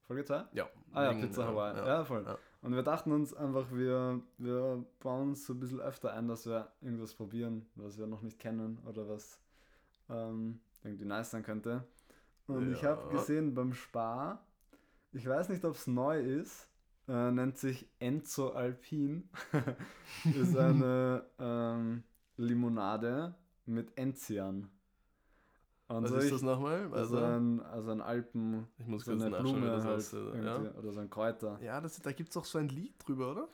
S1: Folge 2?
S2: Ja.
S1: Ah ja, Pizza
S2: äh,
S1: Hawaii. Ja, voll.
S2: ja.
S1: Und wir dachten uns einfach, wir, wir bauen uns so ein bisschen öfter ein, dass wir irgendwas probieren, was wir noch nicht kennen oder was ähm, irgendwie nice sein könnte. Und ich habe
S2: Ja.
S1: gesehen beim Spar, ich weiß nicht, ob es neu ist, äh, nennt sich Enzo Alpin. ist eine ähm, Limonade mit Enzian. Und
S2: Was
S1: so
S2: ist
S1: ich-
S2: das nochmal?
S1: Also,
S2: Also,
S1: ein, also ein Alpen,
S2: ich muss
S1: so
S2: kurz
S1: eine Blume
S2: das
S1: halt, irgendwie,
S2: Ja,
S1: oder so ein Kräuter.
S2: ja das, da gibt es auch so ein Lied drüber, oder?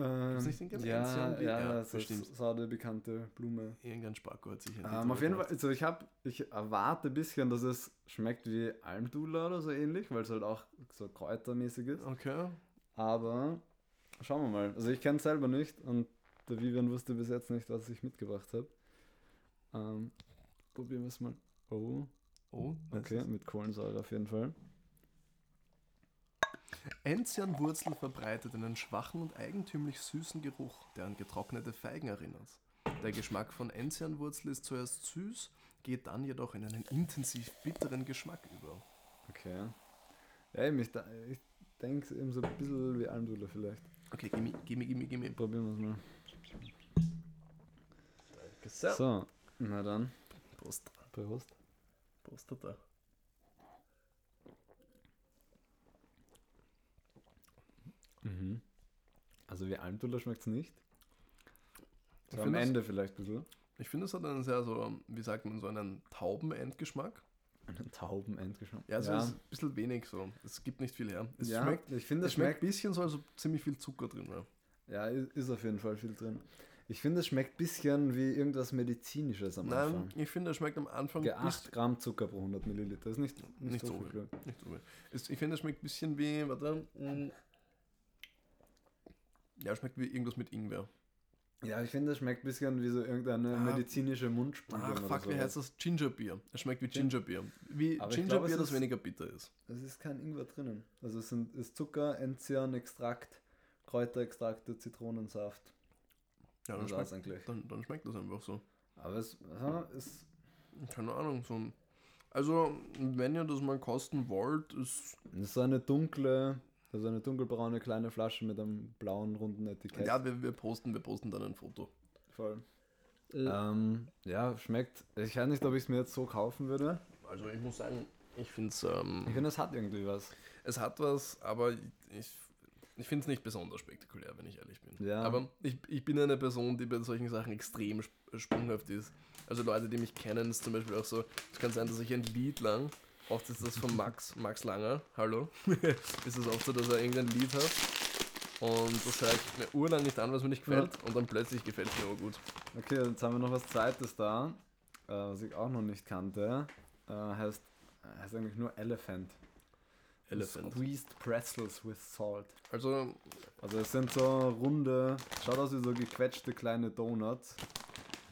S1: Ähm,
S2: nicht den ganz
S1: ja, ja,
S2: ja,
S1: das
S2: bestimmt.
S1: ist so eine bekannte Blume.
S2: Irgendein Spacko hat sich
S1: Ähm, auf jeden Fall,
S2: gemacht.
S1: also ich habe, ich erwarte ein bisschen, dass es schmeckt wie Almdudler oder so ähnlich, weil es halt auch so kräutermäßig ist.
S2: Okay.
S1: Aber schauen wir mal. Also ich kenne es selber nicht und der Vivian wusste bis jetzt nicht, was ich mitgebracht habe. Ähm, probieren wir es mal. Oh,
S2: Oh,
S1: okay,
S2: ist-
S1: mit Kohlensäure auf jeden Fall.
S2: Enzianwurzel verbreitet einen schwachen und eigentümlich süßen Geruch, der an getrocknete Feigen erinnert. Der Geschmack von Enzianwurzel ist zuerst süß, geht dann jedoch in einen intensiv bitteren Geschmack über.
S1: Okay. Ja, ich, da- ich denke eben so ein bisschen wie Almdudler vielleicht.
S2: Okay, gimme, gimme, gimme, gimme.
S1: Probieren wir es mal.
S2: So.
S1: So, na dann.
S2: Prost.
S1: Prost.
S2: Prost da.
S1: Mhm. Also wie Almdudler schmeckt es nicht.
S2: Ich
S1: So am
S2: das-
S1: Ende vielleicht ein bisschen.
S2: Ich finde, es hat einen sehr so, wie sagt man, so einen tauben Endgeschmack.
S1: Einen tauben Endgeschmack.
S2: Ja, also
S1: ja.
S2: es ist ein bisschen wenig so. Es gibt nicht viel her. Es
S1: ja,
S2: schmeckt,
S1: ich finde,
S2: es
S1: es
S2: schmeckt ein bisschen so, als ob ziemlich viel Zucker drin
S1: ja, i- ist auf jeden Fall viel drin. Ich finde, es schmeckt ein bisschen wie irgendwas Medizinisches am
S2: Nein,
S1: Anfang.
S2: ich finde, es schmeckt am Anfang
S1: Ja,
S2: bis
S1: 8 Gramm Zucker pro 100 Milliliter. ist nicht, nicht,
S2: Nicht
S1: so
S2: so
S1: viel.
S2: Nicht so viel. Es, ich finde, es schmeckt ein bisschen wie, warte, mm. Ja, es schmeckt wie irgendwas mit Ingwer.
S1: Ja, ich finde, es schmeckt ein bisschen wie so irgendeine
S2: Ah,
S1: medizinische Mundspülung.
S2: Ach, fuck, wie
S1: sowas.
S2: heißt das? Gingerbier. Es schmeckt wie Gingerbier. Wie
S1: Aber
S2: Gingerbier,
S1: es
S2: das
S1: ist-
S2: weniger bitter ist.
S1: Es ist kein Ingwer drinnen. Also es sind, ist Zucker, Enzian, Extrakt, Kräuterextrakte, Zitronensaft.
S2: Ja, dann
S1: das
S2: schmeckt,
S1: eigentlich.
S2: dann, dann schmeckt das einfach so.
S1: Aber es, aha, es
S2: Keine Ahnung, so ein, Also, wenn ihr das mal kosten wollt, ist.
S1: Das ist so eine dunkle, also eine dunkelbraune kleine Flasche mit einem blauen runden Etikett.
S2: Ja, wir, wir posten, wir posten dann ein Foto.
S1: voll.
S2: Äh.
S1: Ähm, ja, schmeckt. Ich weiß nicht, ob ich es mir jetzt so kaufen würde.
S2: Also ich muss sagen, ich finde es. Ähm,
S1: Ich finde, es hat irgendwie was.
S2: es hat was, aber ich, ich finde es nicht besonders spektakulär, wenn ich ehrlich bin.
S1: Ja.
S2: Aber ich, ich bin eine Person, die bei solchen Sachen extrem sp sprunghaft ist. Also Leute, die mich kennen, ist zum Beispiel auch so, es kann sein, dass ich ein Lied lang, oft ist das von Max, Max Langer, hallo, ist es oft so, dass er irgendein Lied hat und das höre ich mir urlang nicht an, was mir nicht gefällt und dann plötzlich gefällt es mir aber gut.
S1: Okay, jetzt haben wir noch was Zweites da, äh, was ich auch noch nicht kannte. Äh, heißt, heißt eigentlich nur Elephant.
S2: Elephant.
S1: Squeezed Pretzels with Salt.
S2: Also,
S1: Also es sind so runde, schaut aus wie so gequetschte kleine Donuts.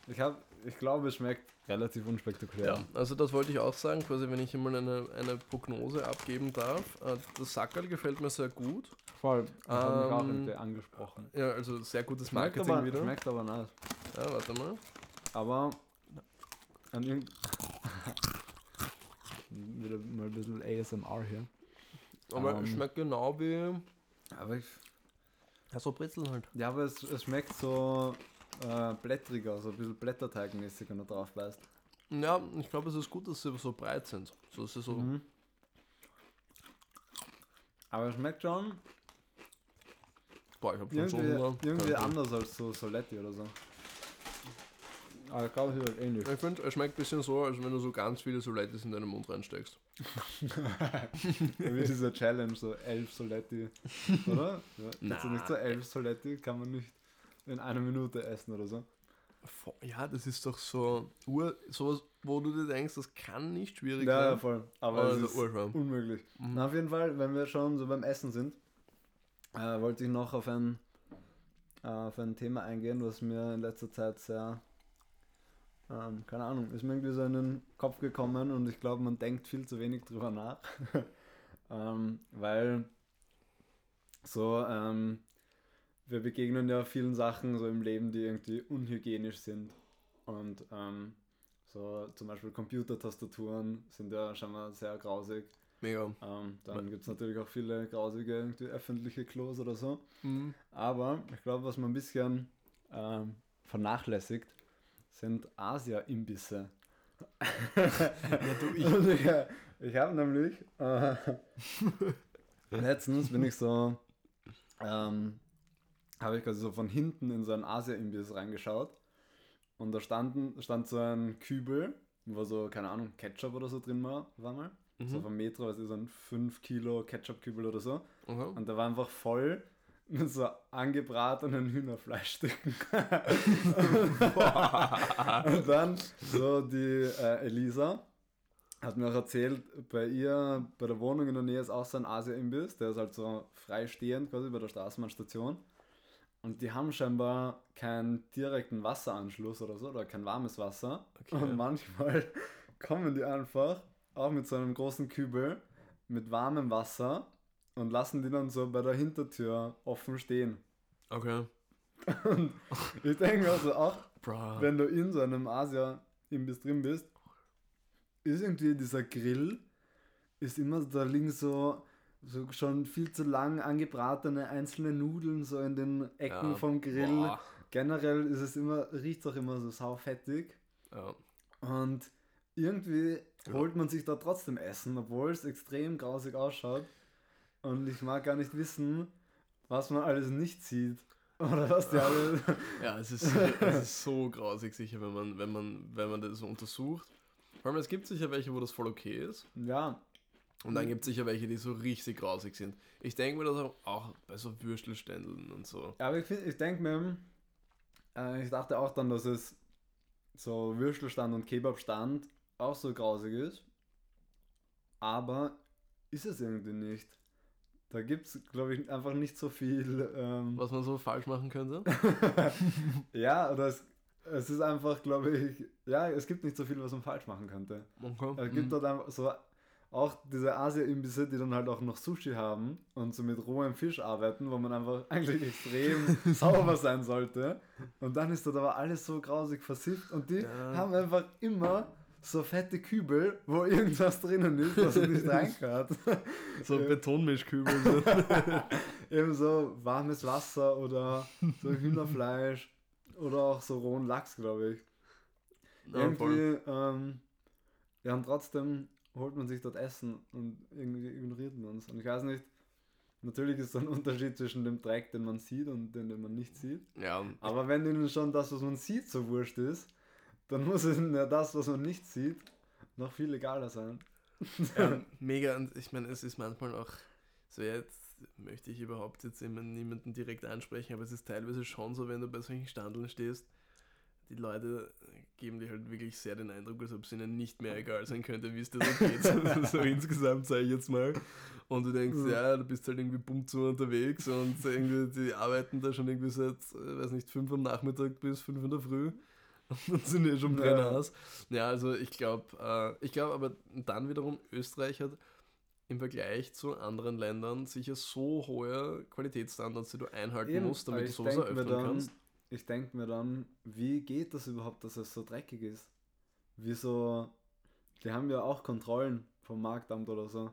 S1: Ich habe, ich glaube, es schmeckt relativ unspektakulär.
S2: ja, also das wollte ich auch sagen, quasi wenn ich einmal eine, eine Prognose abgeben darf. Äh, Das Sackerl gefällt mir sehr gut.
S1: Voll. Das hat mich auch
S2: Ähm,
S1: angesprochen.
S2: Ja, also sehr gutes
S1: Schmeckt
S2: Marketing
S1: aber,
S2: wieder.
S1: schmeckt aber nice.
S2: Ja, warte mal.
S1: Aber an irgend... Wieder mal ein bisschen ASMR hier.
S2: Aber
S1: Ähm.
S2: es schmeckt genau wie.
S1: Aber ich,
S2: Ja, so Brezel halt.
S1: ja, aber es, es schmeckt so äh, blättriger, so ein bisschen blätterteigmäßig, wenn du drauf beißt.
S2: Ja, ich glaube, es ist gut, dass sie so breit sind. So, sie so.
S1: Mhm. Aber es schmeckt schon
S2: Boah, ich hab schon so
S1: irgendwie,
S2: Hunger.
S1: irgendwie
S2: Ja,
S1: anders als so Soletti oder so. Aber ich glaube, es ist halt ähnlich.
S2: Ich finde, es schmeckt ein bisschen so, als wenn du so ganz viele Solettes in deinen Mund reinsteckst.
S1: Wie diese Challenge, so elf Soletti, oder? Ja,
S2: Na.
S1: Nicht so elf Soletti, kann man nicht in einer Minute essen oder so.
S2: Ja, das ist doch so ur, sowas, wo du dir denkst, das kann nicht schwierig
S1: Ja, ja,
S2: sein.
S1: voll. Aber
S2: Also
S1: es ist
S2: urschau.
S1: unmöglich.
S2: Mhm.
S1: Na, auf jeden Fall, wenn wir schon so beim Essen sind, äh, wollte ich noch auf ein, äh, auf ein Thema eingehen, was mir in letzter Zeit sehr, ähm, keine Ahnung, ist mir irgendwie so in den Kopf gekommen und ich glaube, man denkt viel zu wenig drüber nach. ähm, weil so, ähm, wir begegnen ja vielen Sachen so im Leben, die irgendwie unhygienisch sind. Und ähm, so zum Beispiel Computertastaturen sind ja schon mal sehr grausig.
S2: Mega.
S1: Ähm, dann gibt es natürlich auch viele grausige irgendwie öffentliche Klos oder so.
S2: Mhm.
S1: Aber ich glaube, was man ein bisschen ähm, vernachlässigt, sind Asia-Imbisse.
S2: du, ich-
S1: ich ich habe nämlich äh, letztens bin ich so, ähm, habe ich quasi so von hinten in so einen Asia-Imbiss reingeschaut und da standen, stand so ein Kübel, wo so, keine Ahnung, Ketchup oder so drin war, war mal. So
S2: Mhm.
S1: vom Metro, also so ein 5 Kilo Ketchup-Kübel oder so.
S2: Aha.
S1: Und der war einfach voll mit so angebratenen Hühnerfleischstücken. und dann so die äh, Elisa hat mir auch erzählt, bei ihr, bei der Wohnung in der Nähe ist auch so ein Asia-Imbiss, der ist halt so freistehend quasi bei der Straßenbahnstation. Und die haben scheinbar keinen direkten Wasseranschluss oder so, oder kein warmes Wasser.
S2: Okay.
S1: Und manchmal kommen die einfach auch mit so einem großen Kübel mit warmem Wasser und lassen die dann so bei der Hintertür offen stehen.
S2: Okay.
S1: Und ich denke also auch,
S2: Bra.
S1: wenn du in so einem Asia-Imbiss drin bist, ist irgendwie dieser Grill, ist immer, da liegen so, so schon viel zu lang angebratene einzelne Nudeln so in den Ecken
S2: Ja.
S1: vom Grill.
S2: Boah.
S1: Generell ist es immer, riecht es auch immer so saufettig.
S2: Ja.
S1: Und irgendwie
S2: Ja.
S1: holt man sich da trotzdem Essen, obwohl es extrem grausig ausschaut. Und ich mag gar nicht wissen, was man alles nicht sieht. Oder was die alle.
S2: Ja, es ist, es ist so grausig sicher, wenn man, wenn man, wenn man das untersucht. Vor allem, es gibt sicher welche, wo das voll okay ist.
S1: ja,
S2: Und dann gibt es sicher welche, die so richtig grausig sind. Ich denke mir das auch, bei so Würstelständeln und so.
S1: Ja, aber ich, ich denke mir, äh, ich dachte auch dann, dass es so Würstelstand und Kebabstand auch so grausig ist. Aber ist es irgendwie nicht. Da gibt es, glaube ich, einfach nicht so viel. Ähm,
S2: Was man so falsch machen könnte.
S1: ja, oder es, es ist einfach, glaube ich, ja, es gibt nicht so viel, was man falsch machen könnte.
S2: Okay.
S1: Es gibt
S2: Mhm.
S1: dort einfach so auch diese Asia-Imbisse, die dann halt auch noch Sushi haben und so mit rohem Fisch arbeiten, wo man einfach eigentlich extrem sauber sein sollte. Und dann ist dort aber alles so grausig versifft und die
S2: Ja.
S1: haben einfach immer so fette Kübel, wo irgendwas drinnen ist, was nicht reinkört.
S2: So
S1: Ja.
S2: Betonmischkübel.
S1: Eben so warmes Wasser oder so Hühnerfleisch oder auch so rohen Lachs, glaube ich.
S2: Ja,
S1: irgendwie, ähm, ja, und trotzdem holt man sich dort Essen und irgendwie ignoriert man es. Und ich weiß nicht, natürlich ist so ein Unterschied zwischen dem Dreck, den man sieht und den, den man nicht sieht.
S2: Ja,
S1: Aber wenn ihnen schon das, was man sieht, so wurscht ist, dann muss ihnen ja das, was man nicht sieht, noch viel egaler sein.
S2: ja, mega. Und ich meine, es ist manchmal auch, so jetzt möchte ich überhaupt jetzt immer niemanden direkt ansprechen, aber es ist teilweise schon so, wenn du bei solchen Standeln stehst, die Leute geben dir halt wirklich sehr den Eindruck, als ob es ihnen nicht mehr egal sein könnte, wie es dir so geht. so, so insgesamt sage ich jetzt mal. Und du denkst,
S1: Mhm.
S2: ja, du bist halt irgendwie bumm zu unterwegs und irgendwie, die arbeiten da schon irgendwie seit, äh, weiß nicht, 5 am Nachmittag bis 5 in der Früh und sind eh schon
S1: Ja.
S2: Brennerhaus. Ja, also ich glaube, äh, ich glaube aber dann wiederum, Österreich hat im Vergleich zu anderen Ländern sicher so hohe Qualitätsstandards, die du einhalten
S1: Eben,
S2: musst, damit du sowas eröffnen kannst.
S1: Ich denke mir dann, wie geht das überhaupt, dass es so dreckig ist? Wieso? Die haben ja auch Kontrollen vom Marktamt oder so.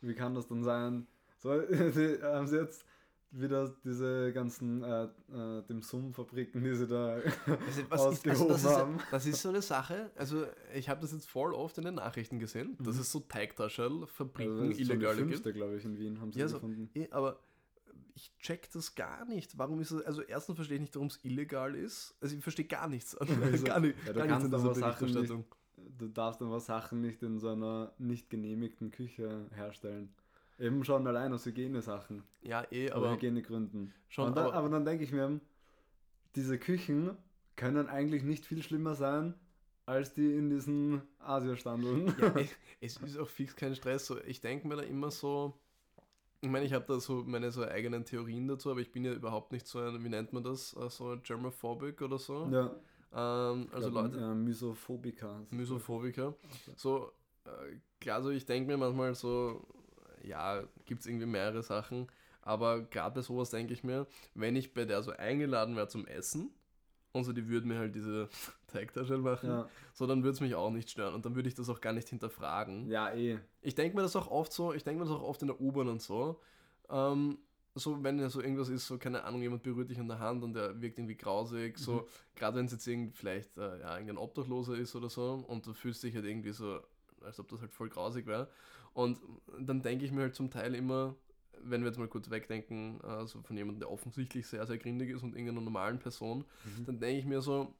S1: Wie kann das dann sein? So, die, haben sie jetzt wieder diese ganzen äh, äh, dem Summ-Fabriken, die sie da
S2: Also, was ist, also
S1: ausgehoben
S2: das, ist,
S1: haben.
S2: das ist so eine Sache, also ich habe das jetzt voll oft in den Nachrichten gesehen, dass
S1: Mhm.
S2: es so Teigtaschel, Fabriken,
S1: Also das ist
S2: illegale gibt.
S1: glaube ich, in Wien haben sie
S2: Ja, so-
S1: gefunden.
S2: Eh, aber ich check das gar nicht. Warum ist es, also erstens verstehe ich nicht, warum es illegal ist. Also ich verstehe gar nichts.
S1: Also,
S2: gar nicht,
S1: ja, du
S2: gar nichts
S1: kannst
S2: an dieser
S1: aber Sachen nicht-. Du darfst aber Sachen nicht in so einer nicht genehmigten Küche herstellen. Eben schon allein aus Hygienesachen.
S2: Ja, eh,
S1: Aber
S2: aber
S1: Hygienegründen.
S2: schon,
S1: dann,
S2: aber,
S1: aber dann denke ich mir, diese Küchen können eigentlich nicht viel schlimmer sein als die in diesen Asiastandeln.
S2: ja, es ist auch fix kein Stress. So, ich denke mir da immer so, ich meine, ich habe da so meine so eigenen Theorien dazu, aber ich bin ja überhaupt nicht so ein, wie nennt man das, äh, so germophobic oder so.
S1: ja,
S2: Ähm, also
S1: glaub,
S2: Leute,
S1: Äh, Misophobiker.
S2: Misophobiker. So, äh, klar, so ich denke mir manchmal so, ja, gibt es irgendwie mehrere Sachen, aber gerade bei sowas denke ich mir, wenn ich bei der so eingeladen wäre zum Essen und so die würden mir halt diese Teigtaschen machen,
S1: Ja,
S2: so dann würde es mich auch nicht stören und dann würde ich das auch gar nicht hinterfragen.
S1: ja, eh.
S2: Ich denke mir das auch oft so, ich denke mir das auch oft in der U-Bahn und so, ähm, so wenn ja so irgendwas ist, so keine Ahnung, jemand berührt dich an der Hand und der wirkt irgendwie grausig, so
S1: Mhm.
S2: gerade wenn es jetzt irgend, vielleicht äh, ja, irgendein Obdachloser ist oder so und du fühlst dich halt irgendwie so, als ob das halt voll grausig wäre. Und dann denke ich mir halt zum Teil immer, wenn wir jetzt mal kurz wegdenken, also von jemandem, der offensichtlich sehr, sehr gründig ist und irgendeiner normalen Person,
S1: Mhm.
S2: dann denke ich mir so,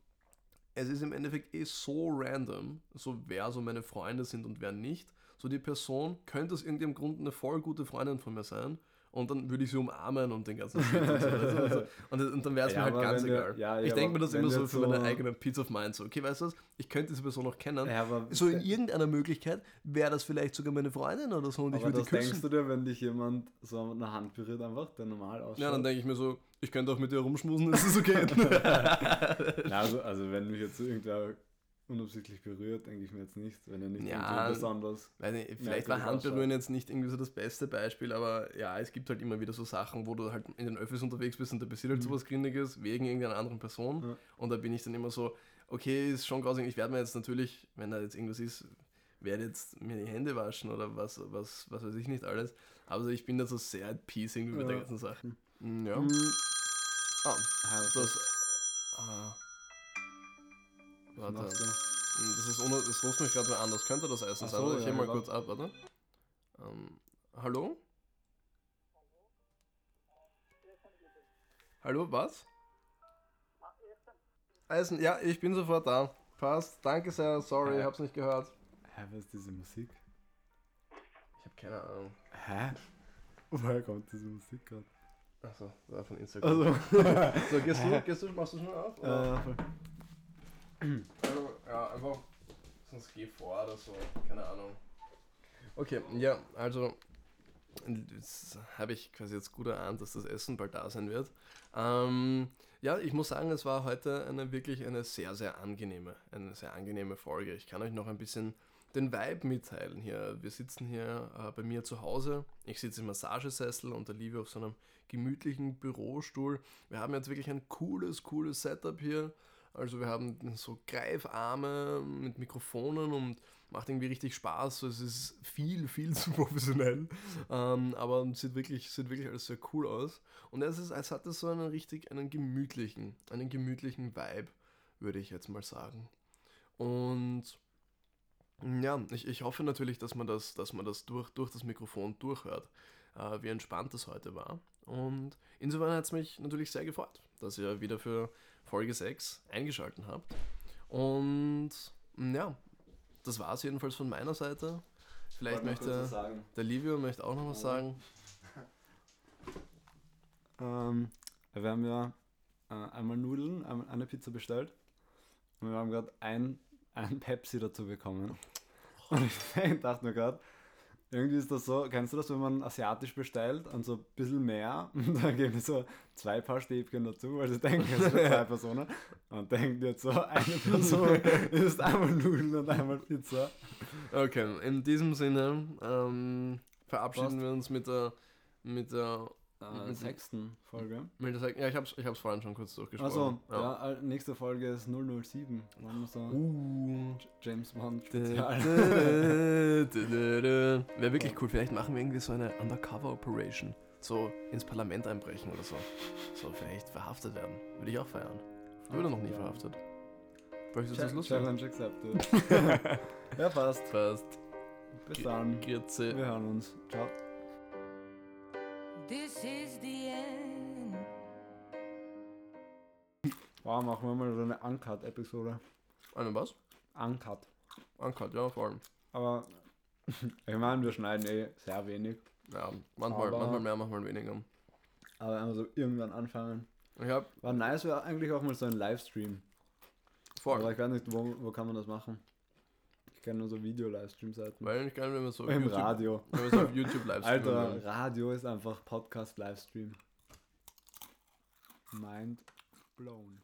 S2: es ist im Endeffekt eh so random, so wer so meine Freunde sind und wer nicht. So die Person könnte aus irgendeinem Grund eine voll gute Freundin von mir sein und dann würde ich sie umarmen und den ganzen Shit und so. du, und, und dann wäre es
S1: Ja,
S2: mir halt ganz
S1: der-
S2: egal.
S1: ja,
S2: ich
S1: ja,
S2: denke
S1: aber
S2: mir das immer so für meine
S1: so-
S2: eigene Peace of Mind. So, okay, weißt du was, ich könnte diese Person noch kennen. So in irgendeiner Möglichkeit wäre das vielleicht sogar meine Freundin oder so und ich würde
S1: das
S2: küssen.
S1: denkst du dir, wenn dich jemand so an der Hand berührt, einfach, der normal ausschaut?
S2: Ja, dann denke ich mir so, ich könnte auch mit dir rumschmusen, ist es okay.
S1: Na, also, also wenn mich jetzt irgendwer unabsichtlich berührt, denke ich mir jetzt nicht, wenn er nicht
S2: Ja.
S1: besonders.
S2: Nicht, vielleicht war Handberühren jetzt nicht irgendwie so das beste Beispiel, aber ja, es gibt halt immer wieder so Sachen, wo du halt in den Öffis unterwegs bist und da passiert halt
S1: Mhm.
S2: sowas Grindiges wegen irgendeiner anderen Person.
S1: Ja.
S2: Und da bin ich dann immer so, okay, ist schon grausig. Ich werde mir jetzt natürlich, wenn da jetzt irgendwas ist, werde jetzt mir die Hände waschen oder was, was, was weiß ich nicht alles. Aber ich bin da so sehr at peace irgendwie mit der
S1: Ja.
S2: ganzen Sache. Mm, Ja.
S1: Hm,
S2: Ah,
S1: das,
S2: das. Ah. Warte.
S1: du?
S2: Das ist ohne, das ruft mich gerade mal an, das könnte das Essen
S1: Ach
S2: sein.
S1: so,
S2: Warte, ich
S1: ja,
S2: heb mal
S1: ja,
S2: kurz ab, warte. Ähm, hallo? Hallo, was? Essen, ja, ich bin sofort da. Passt, danke sehr, sorry,
S1: Äh.
S2: hab's nicht gehört.
S1: Hä, was ist diese Musik?
S2: Ich habe keine Ahnung.
S1: Hä? Woher kommt diese Musik gerade?
S2: Achso, war von Instagram.
S1: Also,
S2: So, gehst du, gehst du, machst du schon auf? Oder?
S1: äh, voll.
S2: Also, ja, einfach, sonst geh vor oder so, keine Ahnung. Okay, ja, also, das habe ich quasi jetzt gut erahnt, dass das Essen bald da sein wird. Ähm, ja, ich muss sagen, es war heute eine wirklich eine sehr, sehr angenehme, eine sehr angenehme Folge. Ich kann euch noch ein bisschen den Vibe mitteilen hier. Wir sitzen hier äh, bei mir zu Hause. Ich sitze im Massagesessel und der Liebe auf so einem gemütlichen Bürostuhl. Wir haben jetzt wirklich ein cooles, cooles Setup hier. Also wir haben so Greifarme mit Mikrofonen und macht irgendwie richtig Spaß. So, es ist viel, viel zu professionell. Ähm, aber sieht wirklich, sieht wirklich alles sehr cool aus. Und es ist, als hat es so einen richtig, einen gemütlichen, einen gemütlichen Vibe, würde ich jetzt mal sagen. Und ja, ich, ich hoffe natürlich, dass man das, dass man das durch, durch das Mikrofon durchhört, äh, wie entspannt das heute war. Und insofern hat es mich natürlich sehr gefreut, dass ihr wieder für Folge 6 eingeschaltet habt. Und ja, das war es jedenfalls von meiner Seite. Vielleicht möchte der Livio möchte auch noch was sagen.
S1: Ähm, wir haben ja äh, einmal Nudeln, einmal eine Pizza bestellt. Und wir haben gerade ein, ein Pepsi dazu bekommen. Und ich dachte mir gerade, irgendwie ist das so, kennst du das, wenn man asiatisch bestellt und so ein bisschen mehr und dann geben so zwei Paar Stäbchen dazu, weil sie denken, es sind zwei Personen und denken jetzt so, eine Person isst einmal Nudeln und einmal Pizza.
S2: Okay, in diesem Sinne ähm, verabschieden wir uns mit der, mit der
S1: Äh, sechsten Folge.
S2: Mit der ja, ich hab's, ich hab's vorhin schon kurz durchgesprochen.
S1: Also, ja. äh, nächste Folge ist 007. Machen wir so
S2: Uh.
S1: James Bond Spezial.
S2: Wäre wirklich cool. Vielleicht machen wir irgendwie so eine Undercover-Operation. So ins Parlament einbrechen oder so. So vielleicht verhaftet werden. Würde ich auch feiern. Ich wurde noch nie verhaftet. Möchtest du das lustig?
S1: Challenge accepted. ja, passt.
S2: Passt.
S1: Bis dann.
S2: Grüezi.
S1: Wir hören uns. Ciao.
S4: This is the end.
S1: Wow, machen wir mal so eine Uncut-Episode.
S2: Eine was?
S1: Uncut.
S2: Uncut, ja, vor allem.
S1: Aber ich meine, wir schneiden eh sehr wenig.
S2: Ja, manchmal,
S1: Aber-
S2: manchmal mehr, manchmal weniger.
S1: Aber wir so irgendwann anfangen.
S2: Ich hab
S1: War nice, wäre eigentlich auch mal so ein Livestream.
S2: vor
S1: Aber ich weiß nicht, wo, wo kann man das machen. Ich kenne nur so Video-Livestream-Seiten.
S2: Weil ich gerne, wenn wir so
S1: Im
S2: YouTube,
S1: Radio.
S2: wenn wir so auf YouTube live streamen
S1: Alter,
S2: würden.
S1: Radio ist einfach Podcast-Livestream. Mind blown.